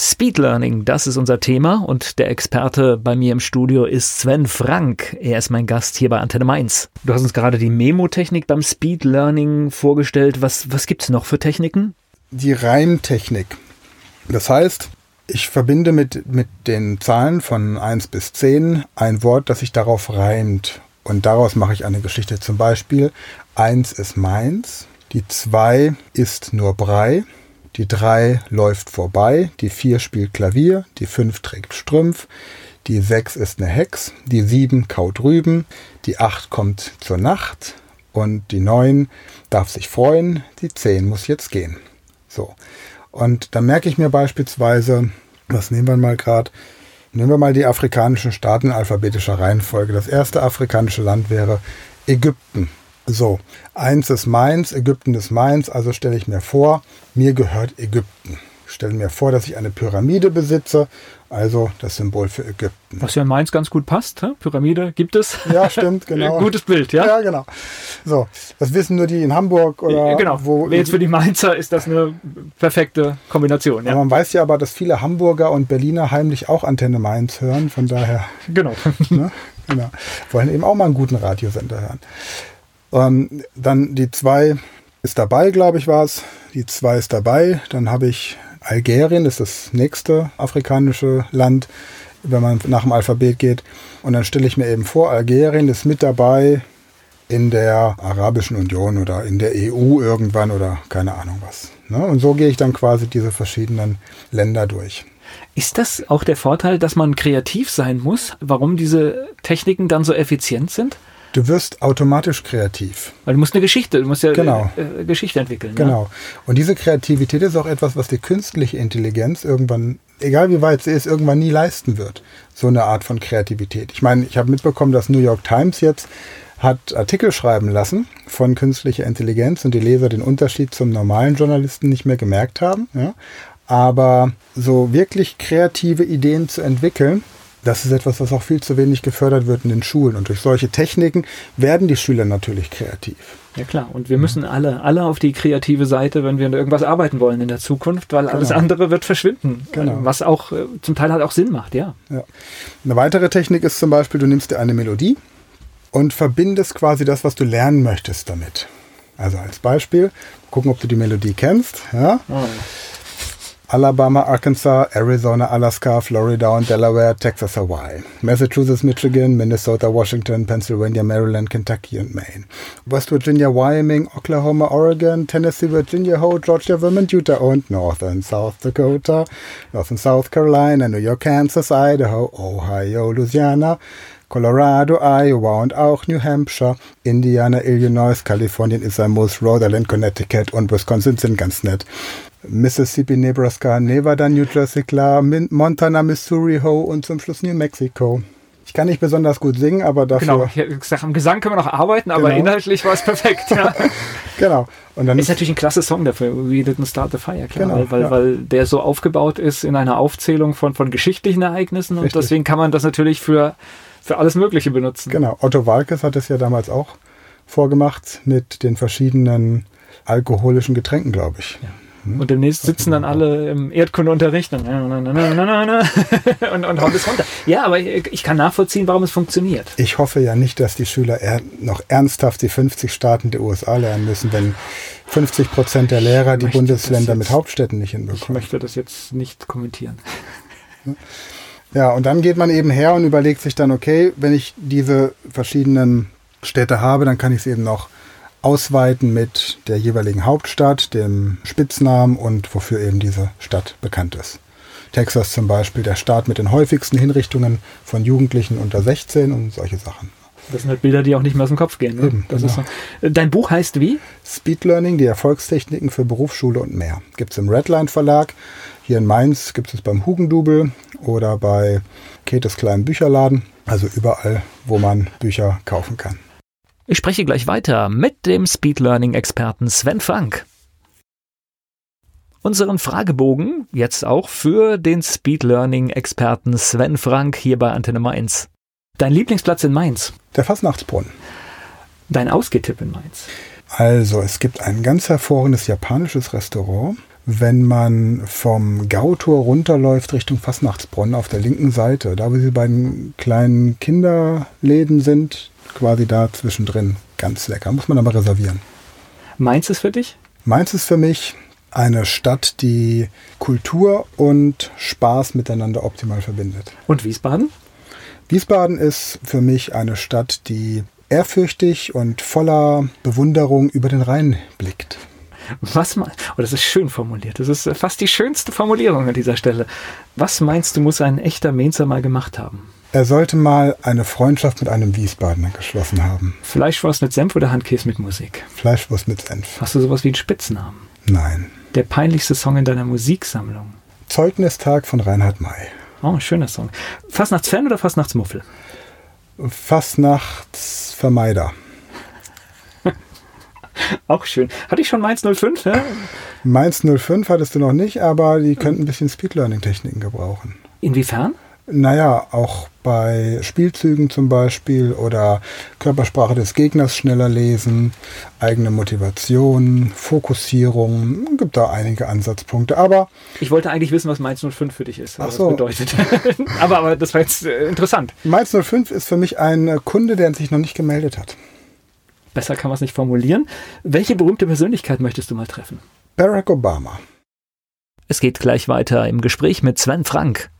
Speed Learning, das ist unser Thema und der Experte bei mir im Studio ist Sven Frank. Er ist mein Gast hier bei Antenne Mainz. Du hast uns gerade die Memo-Technik beim Speed Learning vorgestellt. Was, was gibt es noch für Techniken? Die Reimtechnik. Das heißt, ich verbinde mit, mit den Zahlen von 1 bis 10 ein Wort, das sich darauf reimt. Und daraus mache ich eine Geschichte. Zum Beispiel, 1 ist meins, die 2 ist nur Brei, die 3 läuft vorbei, die 4 spielt Klavier, die 5 trägt Strümpf, die 6 ist eine Hex, die 7 kaut Rüben, die 8 kommt zur Nacht und die 9 darf sich freuen, die 10 muss jetzt gehen. So. Und dann merke ich mir beispielsweise, was nehmen wir mal gerade, nehmen wir mal die afrikanischen Staaten in alphabetischer Reihenfolge. Das erste afrikanische Land wäre Ägypten. So, eins ist meins, Ägypten ist meins, also stelle ich mir vor, mir gehört Ägypten. Ich stelle mir vor, dass ich eine Pyramide besitze, also das Symbol für Ägypten. Was ja in Mainz ganz gut passt, hä? Pyramide gibt es. Ja, stimmt, genau. Gutes Bild, ja? Ja, genau. So, das wissen nur die in Hamburg oder genau. wo. Jetzt für die Mainzer ist das eine perfekte Kombination. Ja? Man weiß ja aber, dass viele Hamburger und Berliner heimlich auch Antenne Mainz hören, von daher. Genau. Ne? genau. Wollen eben auch mal einen guten Radiosender hören. Ähm, dann die zwei ist dabei, glaube ich, war es. Die zwei ist dabei. Dann habe ich Algerien, das ist das nächste afrikanische Land, wenn man nach dem Alphabet geht. Und dann stelle ich mir eben vor, Algerien ist mit dabei in der Arabischen Union oder in der EU irgendwann oder keine Ahnung was. Ne? Und so gehe ich dann quasi diese verschiedenen Länder durch. Ist das auch der Vorteil, dass man kreativ sein muss, warum diese Techniken dann so effizient sind? Du wirst automatisch kreativ. Weil du musst eine Geschichte, du musst ja Genau. äh, Geschichte entwickeln. Genau. Und diese Kreativität ist auch etwas, was die künstliche Intelligenz irgendwann, egal wie weit sie ist, irgendwann nie leisten wird. So eine Art von Kreativität. Ich meine, ich habe mitbekommen, dass New York Times jetzt hat Artikel schreiben lassen von künstlicher Intelligenz und die Leser den Unterschied zum normalen Journalisten nicht mehr gemerkt haben. Ja? Aber so wirklich kreative Ideen zu entwickeln, das ist etwas, was auch viel zu wenig gefördert wird in den Schulen. Und durch solche Techniken werden die Schüler natürlich kreativ. Ja klar, und wir müssen alle, alle auf die kreative Seite, wenn wir an irgendwas arbeiten wollen in der Zukunft, weil alles Genau. andere wird verschwinden. Genau. Was auch äh, zum Teil halt auch Sinn macht, ja. Ja. Eine weitere Technik ist zum Beispiel, du nimmst dir eine Melodie und verbindest quasi das, was du lernen möchtest damit. Also als Beispiel, gucken, ob du die Melodie kennst. Ja? Alabama, Arkansas, Arizona, Alaska, Florida und Delaware, Texas, Hawaii, Massachusetts, Michigan, Minnesota, Washington, Pennsylvania, Maryland, Kentucky und Maine, West Virginia, Wyoming, Oklahoma, Oregon, Tennessee, Virginia, Ho, Georgia, Vermont, Utah und North and South Dakota, North and South Carolina, New York, Kansas, Idaho, Ohio, Louisiana, Colorado, Iowa und auch New Hampshire, Indiana, Illinois, Kalifornien Muss, Rhode Island, Connecticut und Wisconsin sind ganz nett. Mississippi, Nebraska, Nevada, New Jersey, klar, Montana, Missouri, Ho und zum Schluss New Mexico. Ich kann nicht besonders gut singen, aber dafür. Genau, ich hab gesagt, am Gesang können wir noch arbeiten, aber Genau. inhaltlich war es perfekt. Ja. Genau. Und dann Ist natürlich ein klasse Song dafür, We Didn't Start the Fire, klar, Genau, weil, weil, ja. weil der so aufgebaut ist in einer Aufzählung von, von geschichtlichen Ereignissen und Richtig. deswegen kann man das natürlich für, für alles Mögliche benutzen. Genau, Otto Walkes hat es ja damals auch vorgemacht mit den verschiedenen alkoholischen Getränken, glaube ich. Und demnächst sitzen dann alle im Erdkundeunterricht und, und, und hauen das runter. Ja, aber ich kann nachvollziehen, warum es funktioniert. Ich hoffe ja nicht, dass die Schüler er noch ernsthaft die 50 Staaten der USA lernen müssen, wenn 50 Prozent der Lehrer die Bundesländer mit Hauptstädten nicht Ich hinbekommen. möchte das jetzt nicht kommentieren. Ja, und dann geht man eben her und überlegt sich dann, okay, wenn ich diese verschiedenen Städte habe, dann kann ich sie eben noch ausweiten mit der jeweiligen Hauptstadt, dem Spitznamen und wofür eben diese Stadt bekannt ist. Texas zum Beispiel, der Staat mit den häufigsten Hinrichtungen von Jugendlichen unter 16 und solche Sachen. Das sind halt Bilder, die auch nicht mehr aus dem Kopf gehen. Ne? Eben, das genau. ist so. Dein Buch heißt wie? Speed Learning, die Erfolgstechniken für Berufsschule und mehr. Gibt es im Redline Verlag. Hier in Mainz gibt es beim Hugendubel oder bei Ketes kleinen Bücherladen. Also überall, wo man Bücher kaufen kann. Ich spreche gleich weiter mit dem Speed Learning Experten Sven Frank. Unseren Fragebogen jetzt auch für den Speed Learning Experten Sven Frank hier bei Antenne Mainz. Dein Lieblingsplatz in Mainz? Der Fastnachtsbrunnen. Dein Ausgehtipp in Mainz? Also, es gibt ein ganz hervorragendes japanisches Restaurant. Wenn man vom Gautor runterläuft Richtung Fastnachtsbronn auf der linken Seite, da wo diese beiden kleinen Kinderläden sind, quasi da zwischendrin. Ganz lecker. Muss man aber reservieren. Mainz ist für dich? Mainz ist für mich eine Stadt, die Kultur und Spaß miteinander optimal verbindet. Und Wiesbaden? Wiesbaden ist für mich eine Stadt, die ehrfürchtig und voller Bewunderung über den Rhein blickt. Was mal, oh, das ist schön formuliert. Das ist fast die schönste Formulierung an dieser Stelle. Was meinst du, muss ein echter Mainzer mal gemacht haben? Er sollte mal eine Freundschaft mit einem Wiesbadener geschlossen haben. Fleischwurst mit Senf oder Handkäse mit Musik? Fleischwurst mit Senf. Hast du sowas wie einen Spitznamen? Nein. Der peinlichste Song in deiner Musiksammlung? Zeugnistag von Reinhard May. Oh, schöner Song. Fastnachtsfan oder Fastnachtsmuffel? Fastnachtsvermeider. Auch schön. Hatte ich schon Mainz 05? Ne? Mainz 05 hattest du noch nicht, aber die könnten ein bisschen Speed Learning Techniken gebrauchen. Inwiefern? Naja, auch bei Spielzügen zum Beispiel oder Körpersprache des Gegners schneller lesen, eigene Motivation, Fokussierung, gibt da einige Ansatzpunkte. Aber ich wollte eigentlich wissen, was Mainz 05 für dich ist, was so. das bedeutet. aber, aber das war jetzt äh, interessant. Mainz 05 ist für mich ein Kunde, der sich noch nicht gemeldet hat. Besser kann man es nicht formulieren. Welche berühmte Persönlichkeit möchtest du mal treffen? Barack Obama. Es geht gleich weiter im Gespräch mit Sven Frank.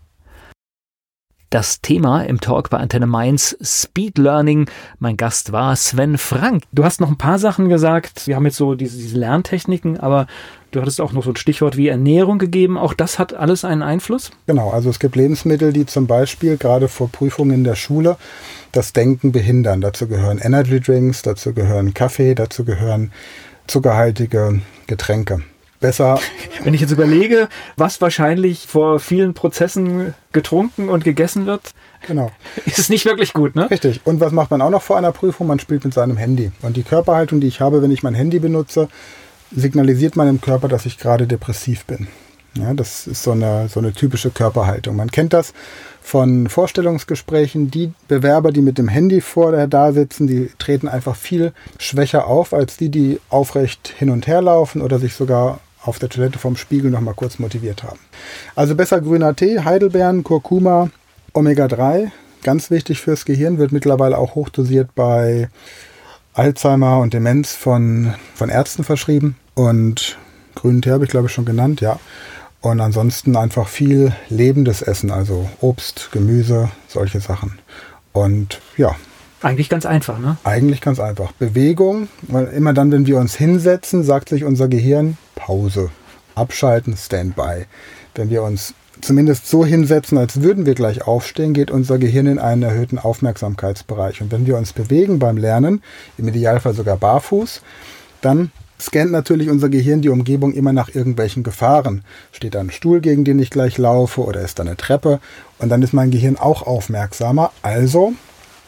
Das Thema im Talk bei Antenne Mainz Speed Learning. Mein Gast war Sven Frank. Du hast noch ein paar Sachen gesagt. Wir haben jetzt so diese, diese Lerntechniken, aber du hattest auch noch so ein Stichwort wie Ernährung gegeben. Auch das hat alles einen Einfluss? Genau, also es gibt Lebensmittel, die zum Beispiel gerade vor Prüfungen in der Schule das Denken behindern. Dazu gehören Energy Drinks, dazu gehören Kaffee, dazu gehören zuckerhaltige Getränke besser. Wenn ich jetzt überlege, was wahrscheinlich vor vielen Prozessen getrunken und gegessen wird, genau. ist es nicht wirklich gut, ne? Richtig. Und was macht man auch noch vor einer Prüfung? Man spielt mit seinem Handy. Und die Körperhaltung, die ich habe, wenn ich mein Handy benutze, signalisiert meinem Körper, dass ich gerade depressiv bin. Ja, das ist so eine, so eine typische Körperhaltung. Man kennt das von Vorstellungsgesprächen. Die Bewerber, die mit dem Handy vor der da sitzen, die treten einfach viel schwächer auf als die, die aufrecht hin und her laufen oder sich sogar auf der Toilette vom Spiegel noch mal kurz motiviert haben. Also besser grüner Tee, Heidelbeeren, Kurkuma, Omega-3, ganz wichtig fürs Gehirn, wird mittlerweile auch hochdosiert bei Alzheimer und Demenz von, von Ärzten verschrieben. Und grünen Tee habe ich glaube ich schon genannt, ja. Und ansonsten einfach viel lebendes Essen, also Obst, Gemüse, solche Sachen. Und ja, eigentlich ganz einfach, ne? Eigentlich ganz einfach. Bewegung, weil immer dann, wenn wir uns hinsetzen, sagt sich unser Gehirn Pause, abschalten, Standby. Wenn wir uns zumindest so hinsetzen, als würden wir gleich aufstehen, geht unser Gehirn in einen erhöhten Aufmerksamkeitsbereich. Und wenn wir uns bewegen beim Lernen, im Idealfall sogar barfuß, dann scannt natürlich unser Gehirn die Umgebung immer nach irgendwelchen Gefahren. Steht da ein Stuhl, gegen den ich gleich laufe, oder ist da eine Treppe? Und dann ist mein Gehirn auch aufmerksamer. Also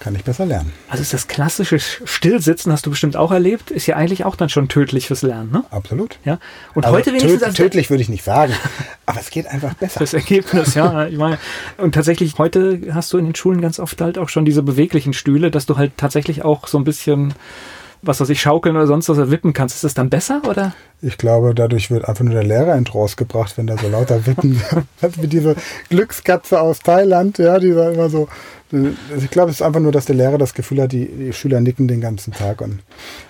kann ich besser lernen. Also ist das klassische Stillsitzen, hast du bestimmt auch erlebt, ist ja eigentlich auch dann schon tödlich fürs Lernen, ne? Absolut. Ja. Und also heute wenigstens. Töd tödlich würde ich nicht sagen, aber es geht einfach besser. Das Ergebnis, ja. Ich meine, und tatsächlich, heute hast du in den Schulen ganz oft halt auch schon diese beweglichen Stühle, dass du halt tatsächlich auch so ein bisschen was weiß ich, schaukeln oder sonst was wippen kannst. Ist das dann besser oder? Ich glaube, dadurch wird einfach nur der Lehrer in Trance gebracht, wenn da so lauter Wippen. wie diese Glückskatze aus Thailand, ja, die da immer so also ich glaube, es ist einfach nur, dass der Lehrer das Gefühl hat, die, die, Schüler nicken den ganzen Tag. Und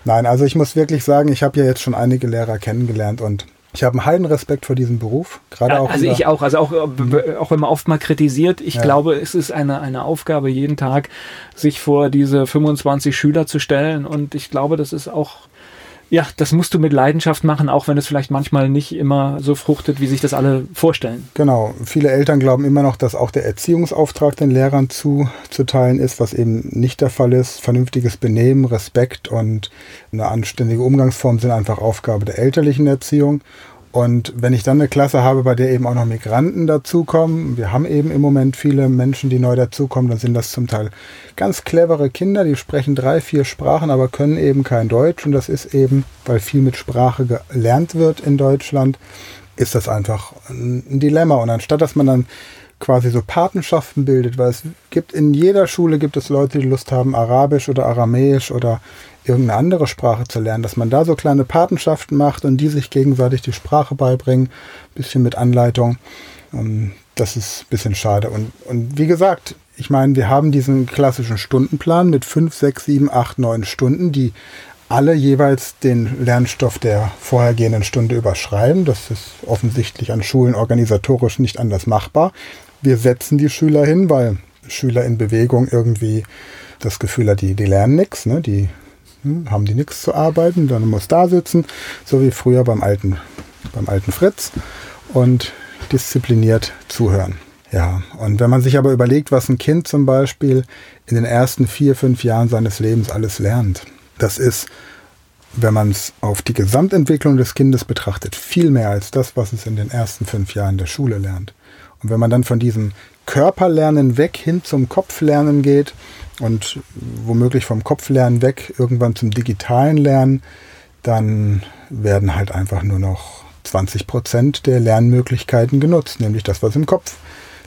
nein, also ich muss wirklich sagen, ich habe ja jetzt schon einige Lehrer kennengelernt und ich habe einen heiden Respekt vor diesem Beruf. Gerade auch also ich auch, also auch, äh, auch wenn man oft mal kritisiert, ich ja. glaube, es ist eine, eine Aufgabe jeden Tag, sich vor diese 25 Schüler zu stellen. Und ich glaube, das ist auch ja, das musst du mit Leidenschaft machen, auch wenn es vielleicht manchmal nicht immer so fruchtet, wie sich das alle vorstellen. Genau. Viele Eltern glauben immer noch, dass auch der Erziehungsauftrag den Lehrern zuzuteilen ist, was eben nicht der Fall ist. Vernünftiges Benehmen, Respekt und eine anständige Umgangsform sind einfach Aufgabe der elterlichen Erziehung. Und wenn ich dann eine Klasse habe, bei der eben auch noch Migranten dazukommen, wir haben eben im Moment viele Menschen, die neu dazukommen, dann sind das zum Teil ganz clevere Kinder, die sprechen drei, vier Sprachen, aber können eben kein Deutsch. Und das ist eben, weil viel mit Sprache gelernt wird in Deutschland, ist das einfach ein Dilemma. Und anstatt dass man dann quasi so Patenschaften bildet, weil es gibt in jeder Schule gibt es Leute, die Lust haben, Arabisch oder Aramäisch oder irgendeine andere Sprache zu lernen, dass man da so kleine Patenschaften macht und die sich gegenseitig die Sprache beibringen, bisschen mit Anleitung. Ähm, das ist ein bisschen schade. Und, und wie gesagt, ich meine, wir haben diesen klassischen Stundenplan mit fünf, sechs, sieben, acht, neun Stunden, die alle jeweils den Lernstoff der vorhergehenden Stunde überschreiben. Das ist offensichtlich an Schulen organisatorisch nicht anders machbar. Wir setzen die Schüler hin, weil Schüler in Bewegung irgendwie das Gefühl hat, die, die lernen nichts, ne? die hm, haben die nichts zu arbeiten, dann muss da sitzen, so wie früher beim alten, beim alten Fritz und diszipliniert zuhören. Ja, und wenn man sich aber überlegt, was ein Kind zum Beispiel in den ersten vier, fünf Jahren seines Lebens alles lernt, das ist, wenn man es auf die Gesamtentwicklung des Kindes betrachtet, viel mehr als das, was es in den ersten fünf Jahren der Schule lernt. Und wenn man dann von diesem Körperlernen weg hin zum Kopflernen geht, und womöglich vom Kopflernen weg irgendwann zum digitalen Lernen, dann werden halt einfach nur noch 20 Prozent der Lernmöglichkeiten genutzt, nämlich das, was im Kopf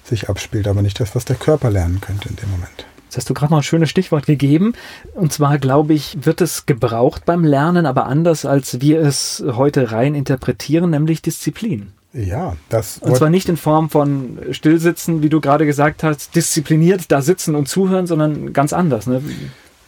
sich abspielt, aber nicht das, was der Körper lernen könnte in dem Moment. Jetzt hast du gerade noch ein schönes Stichwort gegeben. Und zwar, glaube ich, wird es gebraucht beim Lernen, aber anders, als wir es heute rein interpretieren, nämlich Disziplin. Ja, das. Und zwar nicht in Form von Stillsitzen, wie du gerade gesagt hast, diszipliniert da sitzen und zuhören, sondern ganz anders. Ne?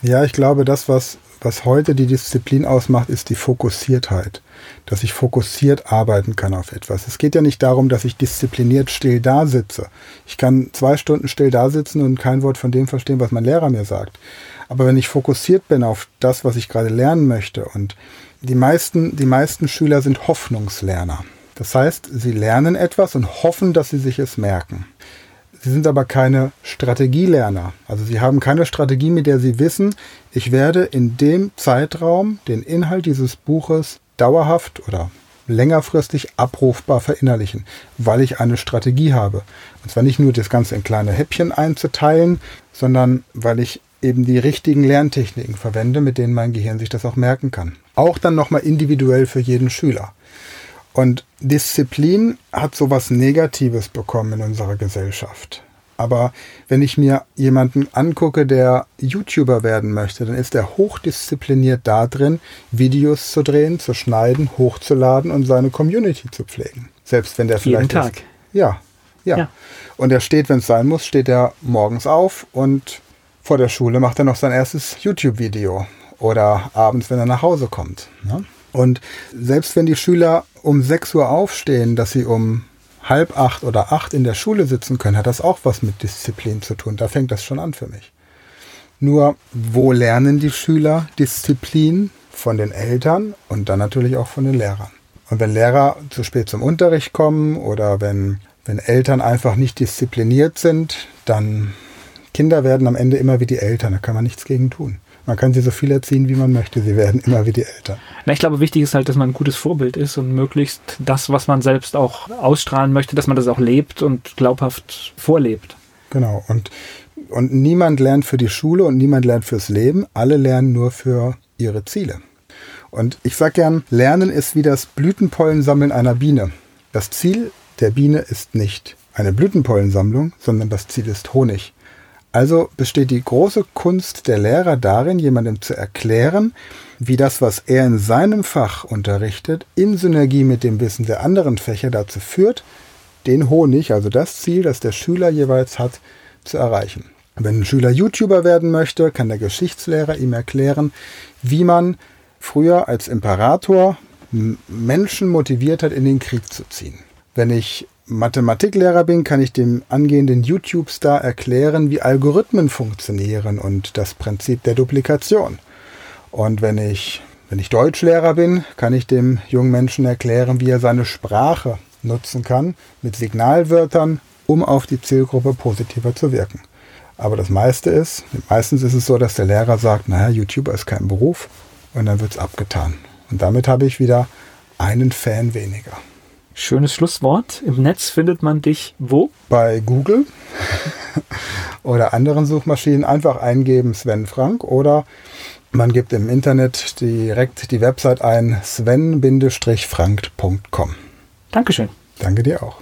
Ja, ich glaube, das, was was heute die Disziplin ausmacht, ist die Fokussiertheit. Dass ich fokussiert arbeiten kann auf etwas. Es geht ja nicht darum, dass ich diszipliniert still da sitze. Ich kann zwei Stunden still da sitzen und kein Wort von dem verstehen, was mein Lehrer mir sagt. Aber wenn ich fokussiert bin auf das, was ich gerade lernen möchte und die meisten, die meisten Schüler sind Hoffnungslerner. Das heißt, sie lernen etwas und hoffen, dass sie sich es merken. Sie sind aber keine Strategielerner. Also sie haben keine Strategie, mit der sie wissen, ich werde in dem Zeitraum den Inhalt dieses Buches dauerhaft oder längerfristig abrufbar verinnerlichen, weil ich eine Strategie habe. Und zwar nicht nur das Ganze in kleine Häppchen einzuteilen, sondern weil ich eben die richtigen Lerntechniken verwende, mit denen mein Gehirn sich das auch merken kann. Auch dann nochmal individuell für jeden Schüler. Und Disziplin hat sowas Negatives bekommen in unserer Gesellschaft. Aber wenn ich mir jemanden angucke, der YouTuber werden möchte, dann ist er hochdiszipliniert da drin, Videos zu drehen, zu schneiden, hochzuladen und seine Community zu pflegen. Selbst wenn der vielleicht. Jeden Tag. Ist. Ja, ja, ja. Und er steht, wenn es sein muss, steht er morgens auf und vor der Schule macht er noch sein erstes YouTube-Video. Oder abends, wenn er nach Hause kommt. Ne? Und selbst wenn die Schüler um 6 Uhr aufstehen, dass sie um halb acht oder acht in der Schule sitzen können, hat das auch was mit Disziplin zu tun. Da fängt das schon an für mich. Nur, wo lernen die Schüler Disziplin? Von den Eltern und dann natürlich auch von den Lehrern. Und wenn Lehrer zu spät zum Unterricht kommen oder wenn, wenn Eltern einfach nicht diszipliniert sind, dann Kinder werden am Ende immer wie die Eltern, da kann man nichts gegen tun. Man kann sie so viel erziehen, wie man möchte. Sie werden immer wie die Eltern. Na, ich glaube, wichtig ist halt, dass man ein gutes Vorbild ist und möglichst das, was man selbst auch ausstrahlen möchte, dass man das auch lebt und glaubhaft vorlebt. Genau. Und, und niemand lernt für die Schule und niemand lernt fürs Leben. Alle lernen nur für ihre Ziele. Und ich sage gern, Lernen ist wie das Blütenpollensammeln einer Biene. Das Ziel der Biene ist nicht eine Blütenpollensammlung, sondern das Ziel ist Honig. Also besteht die große Kunst der Lehrer darin, jemandem zu erklären, wie das, was er in seinem Fach unterrichtet, in Synergie mit dem Wissen der anderen Fächer dazu führt, den Honig, also das Ziel, das der Schüler jeweils hat, zu erreichen. Wenn ein Schüler YouTuber werden möchte, kann der Geschichtslehrer ihm erklären, wie man früher als Imperator Menschen motiviert hat, in den Krieg zu ziehen. Wenn ich Mathematiklehrer bin, kann ich dem angehenden YouTube-Star erklären, wie Algorithmen funktionieren und das Prinzip der Duplikation. Und wenn ich, wenn ich Deutschlehrer bin, kann ich dem jungen Menschen erklären, wie er seine Sprache nutzen kann mit Signalwörtern, um auf die Zielgruppe positiver zu wirken. Aber das meiste ist, meistens ist es so, dass der Lehrer sagt, naja, YouTuber ist kein Beruf und dann wird es abgetan. Und damit habe ich wieder einen Fan weniger. Schönes Schlusswort. Im Netz findet man dich wo? Bei Google oder anderen Suchmaschinen einfach eingeben Sven Frank oder man gibt im Internet direkt die Website ein sven-frank.com. Dankeschön. Danke dir auch.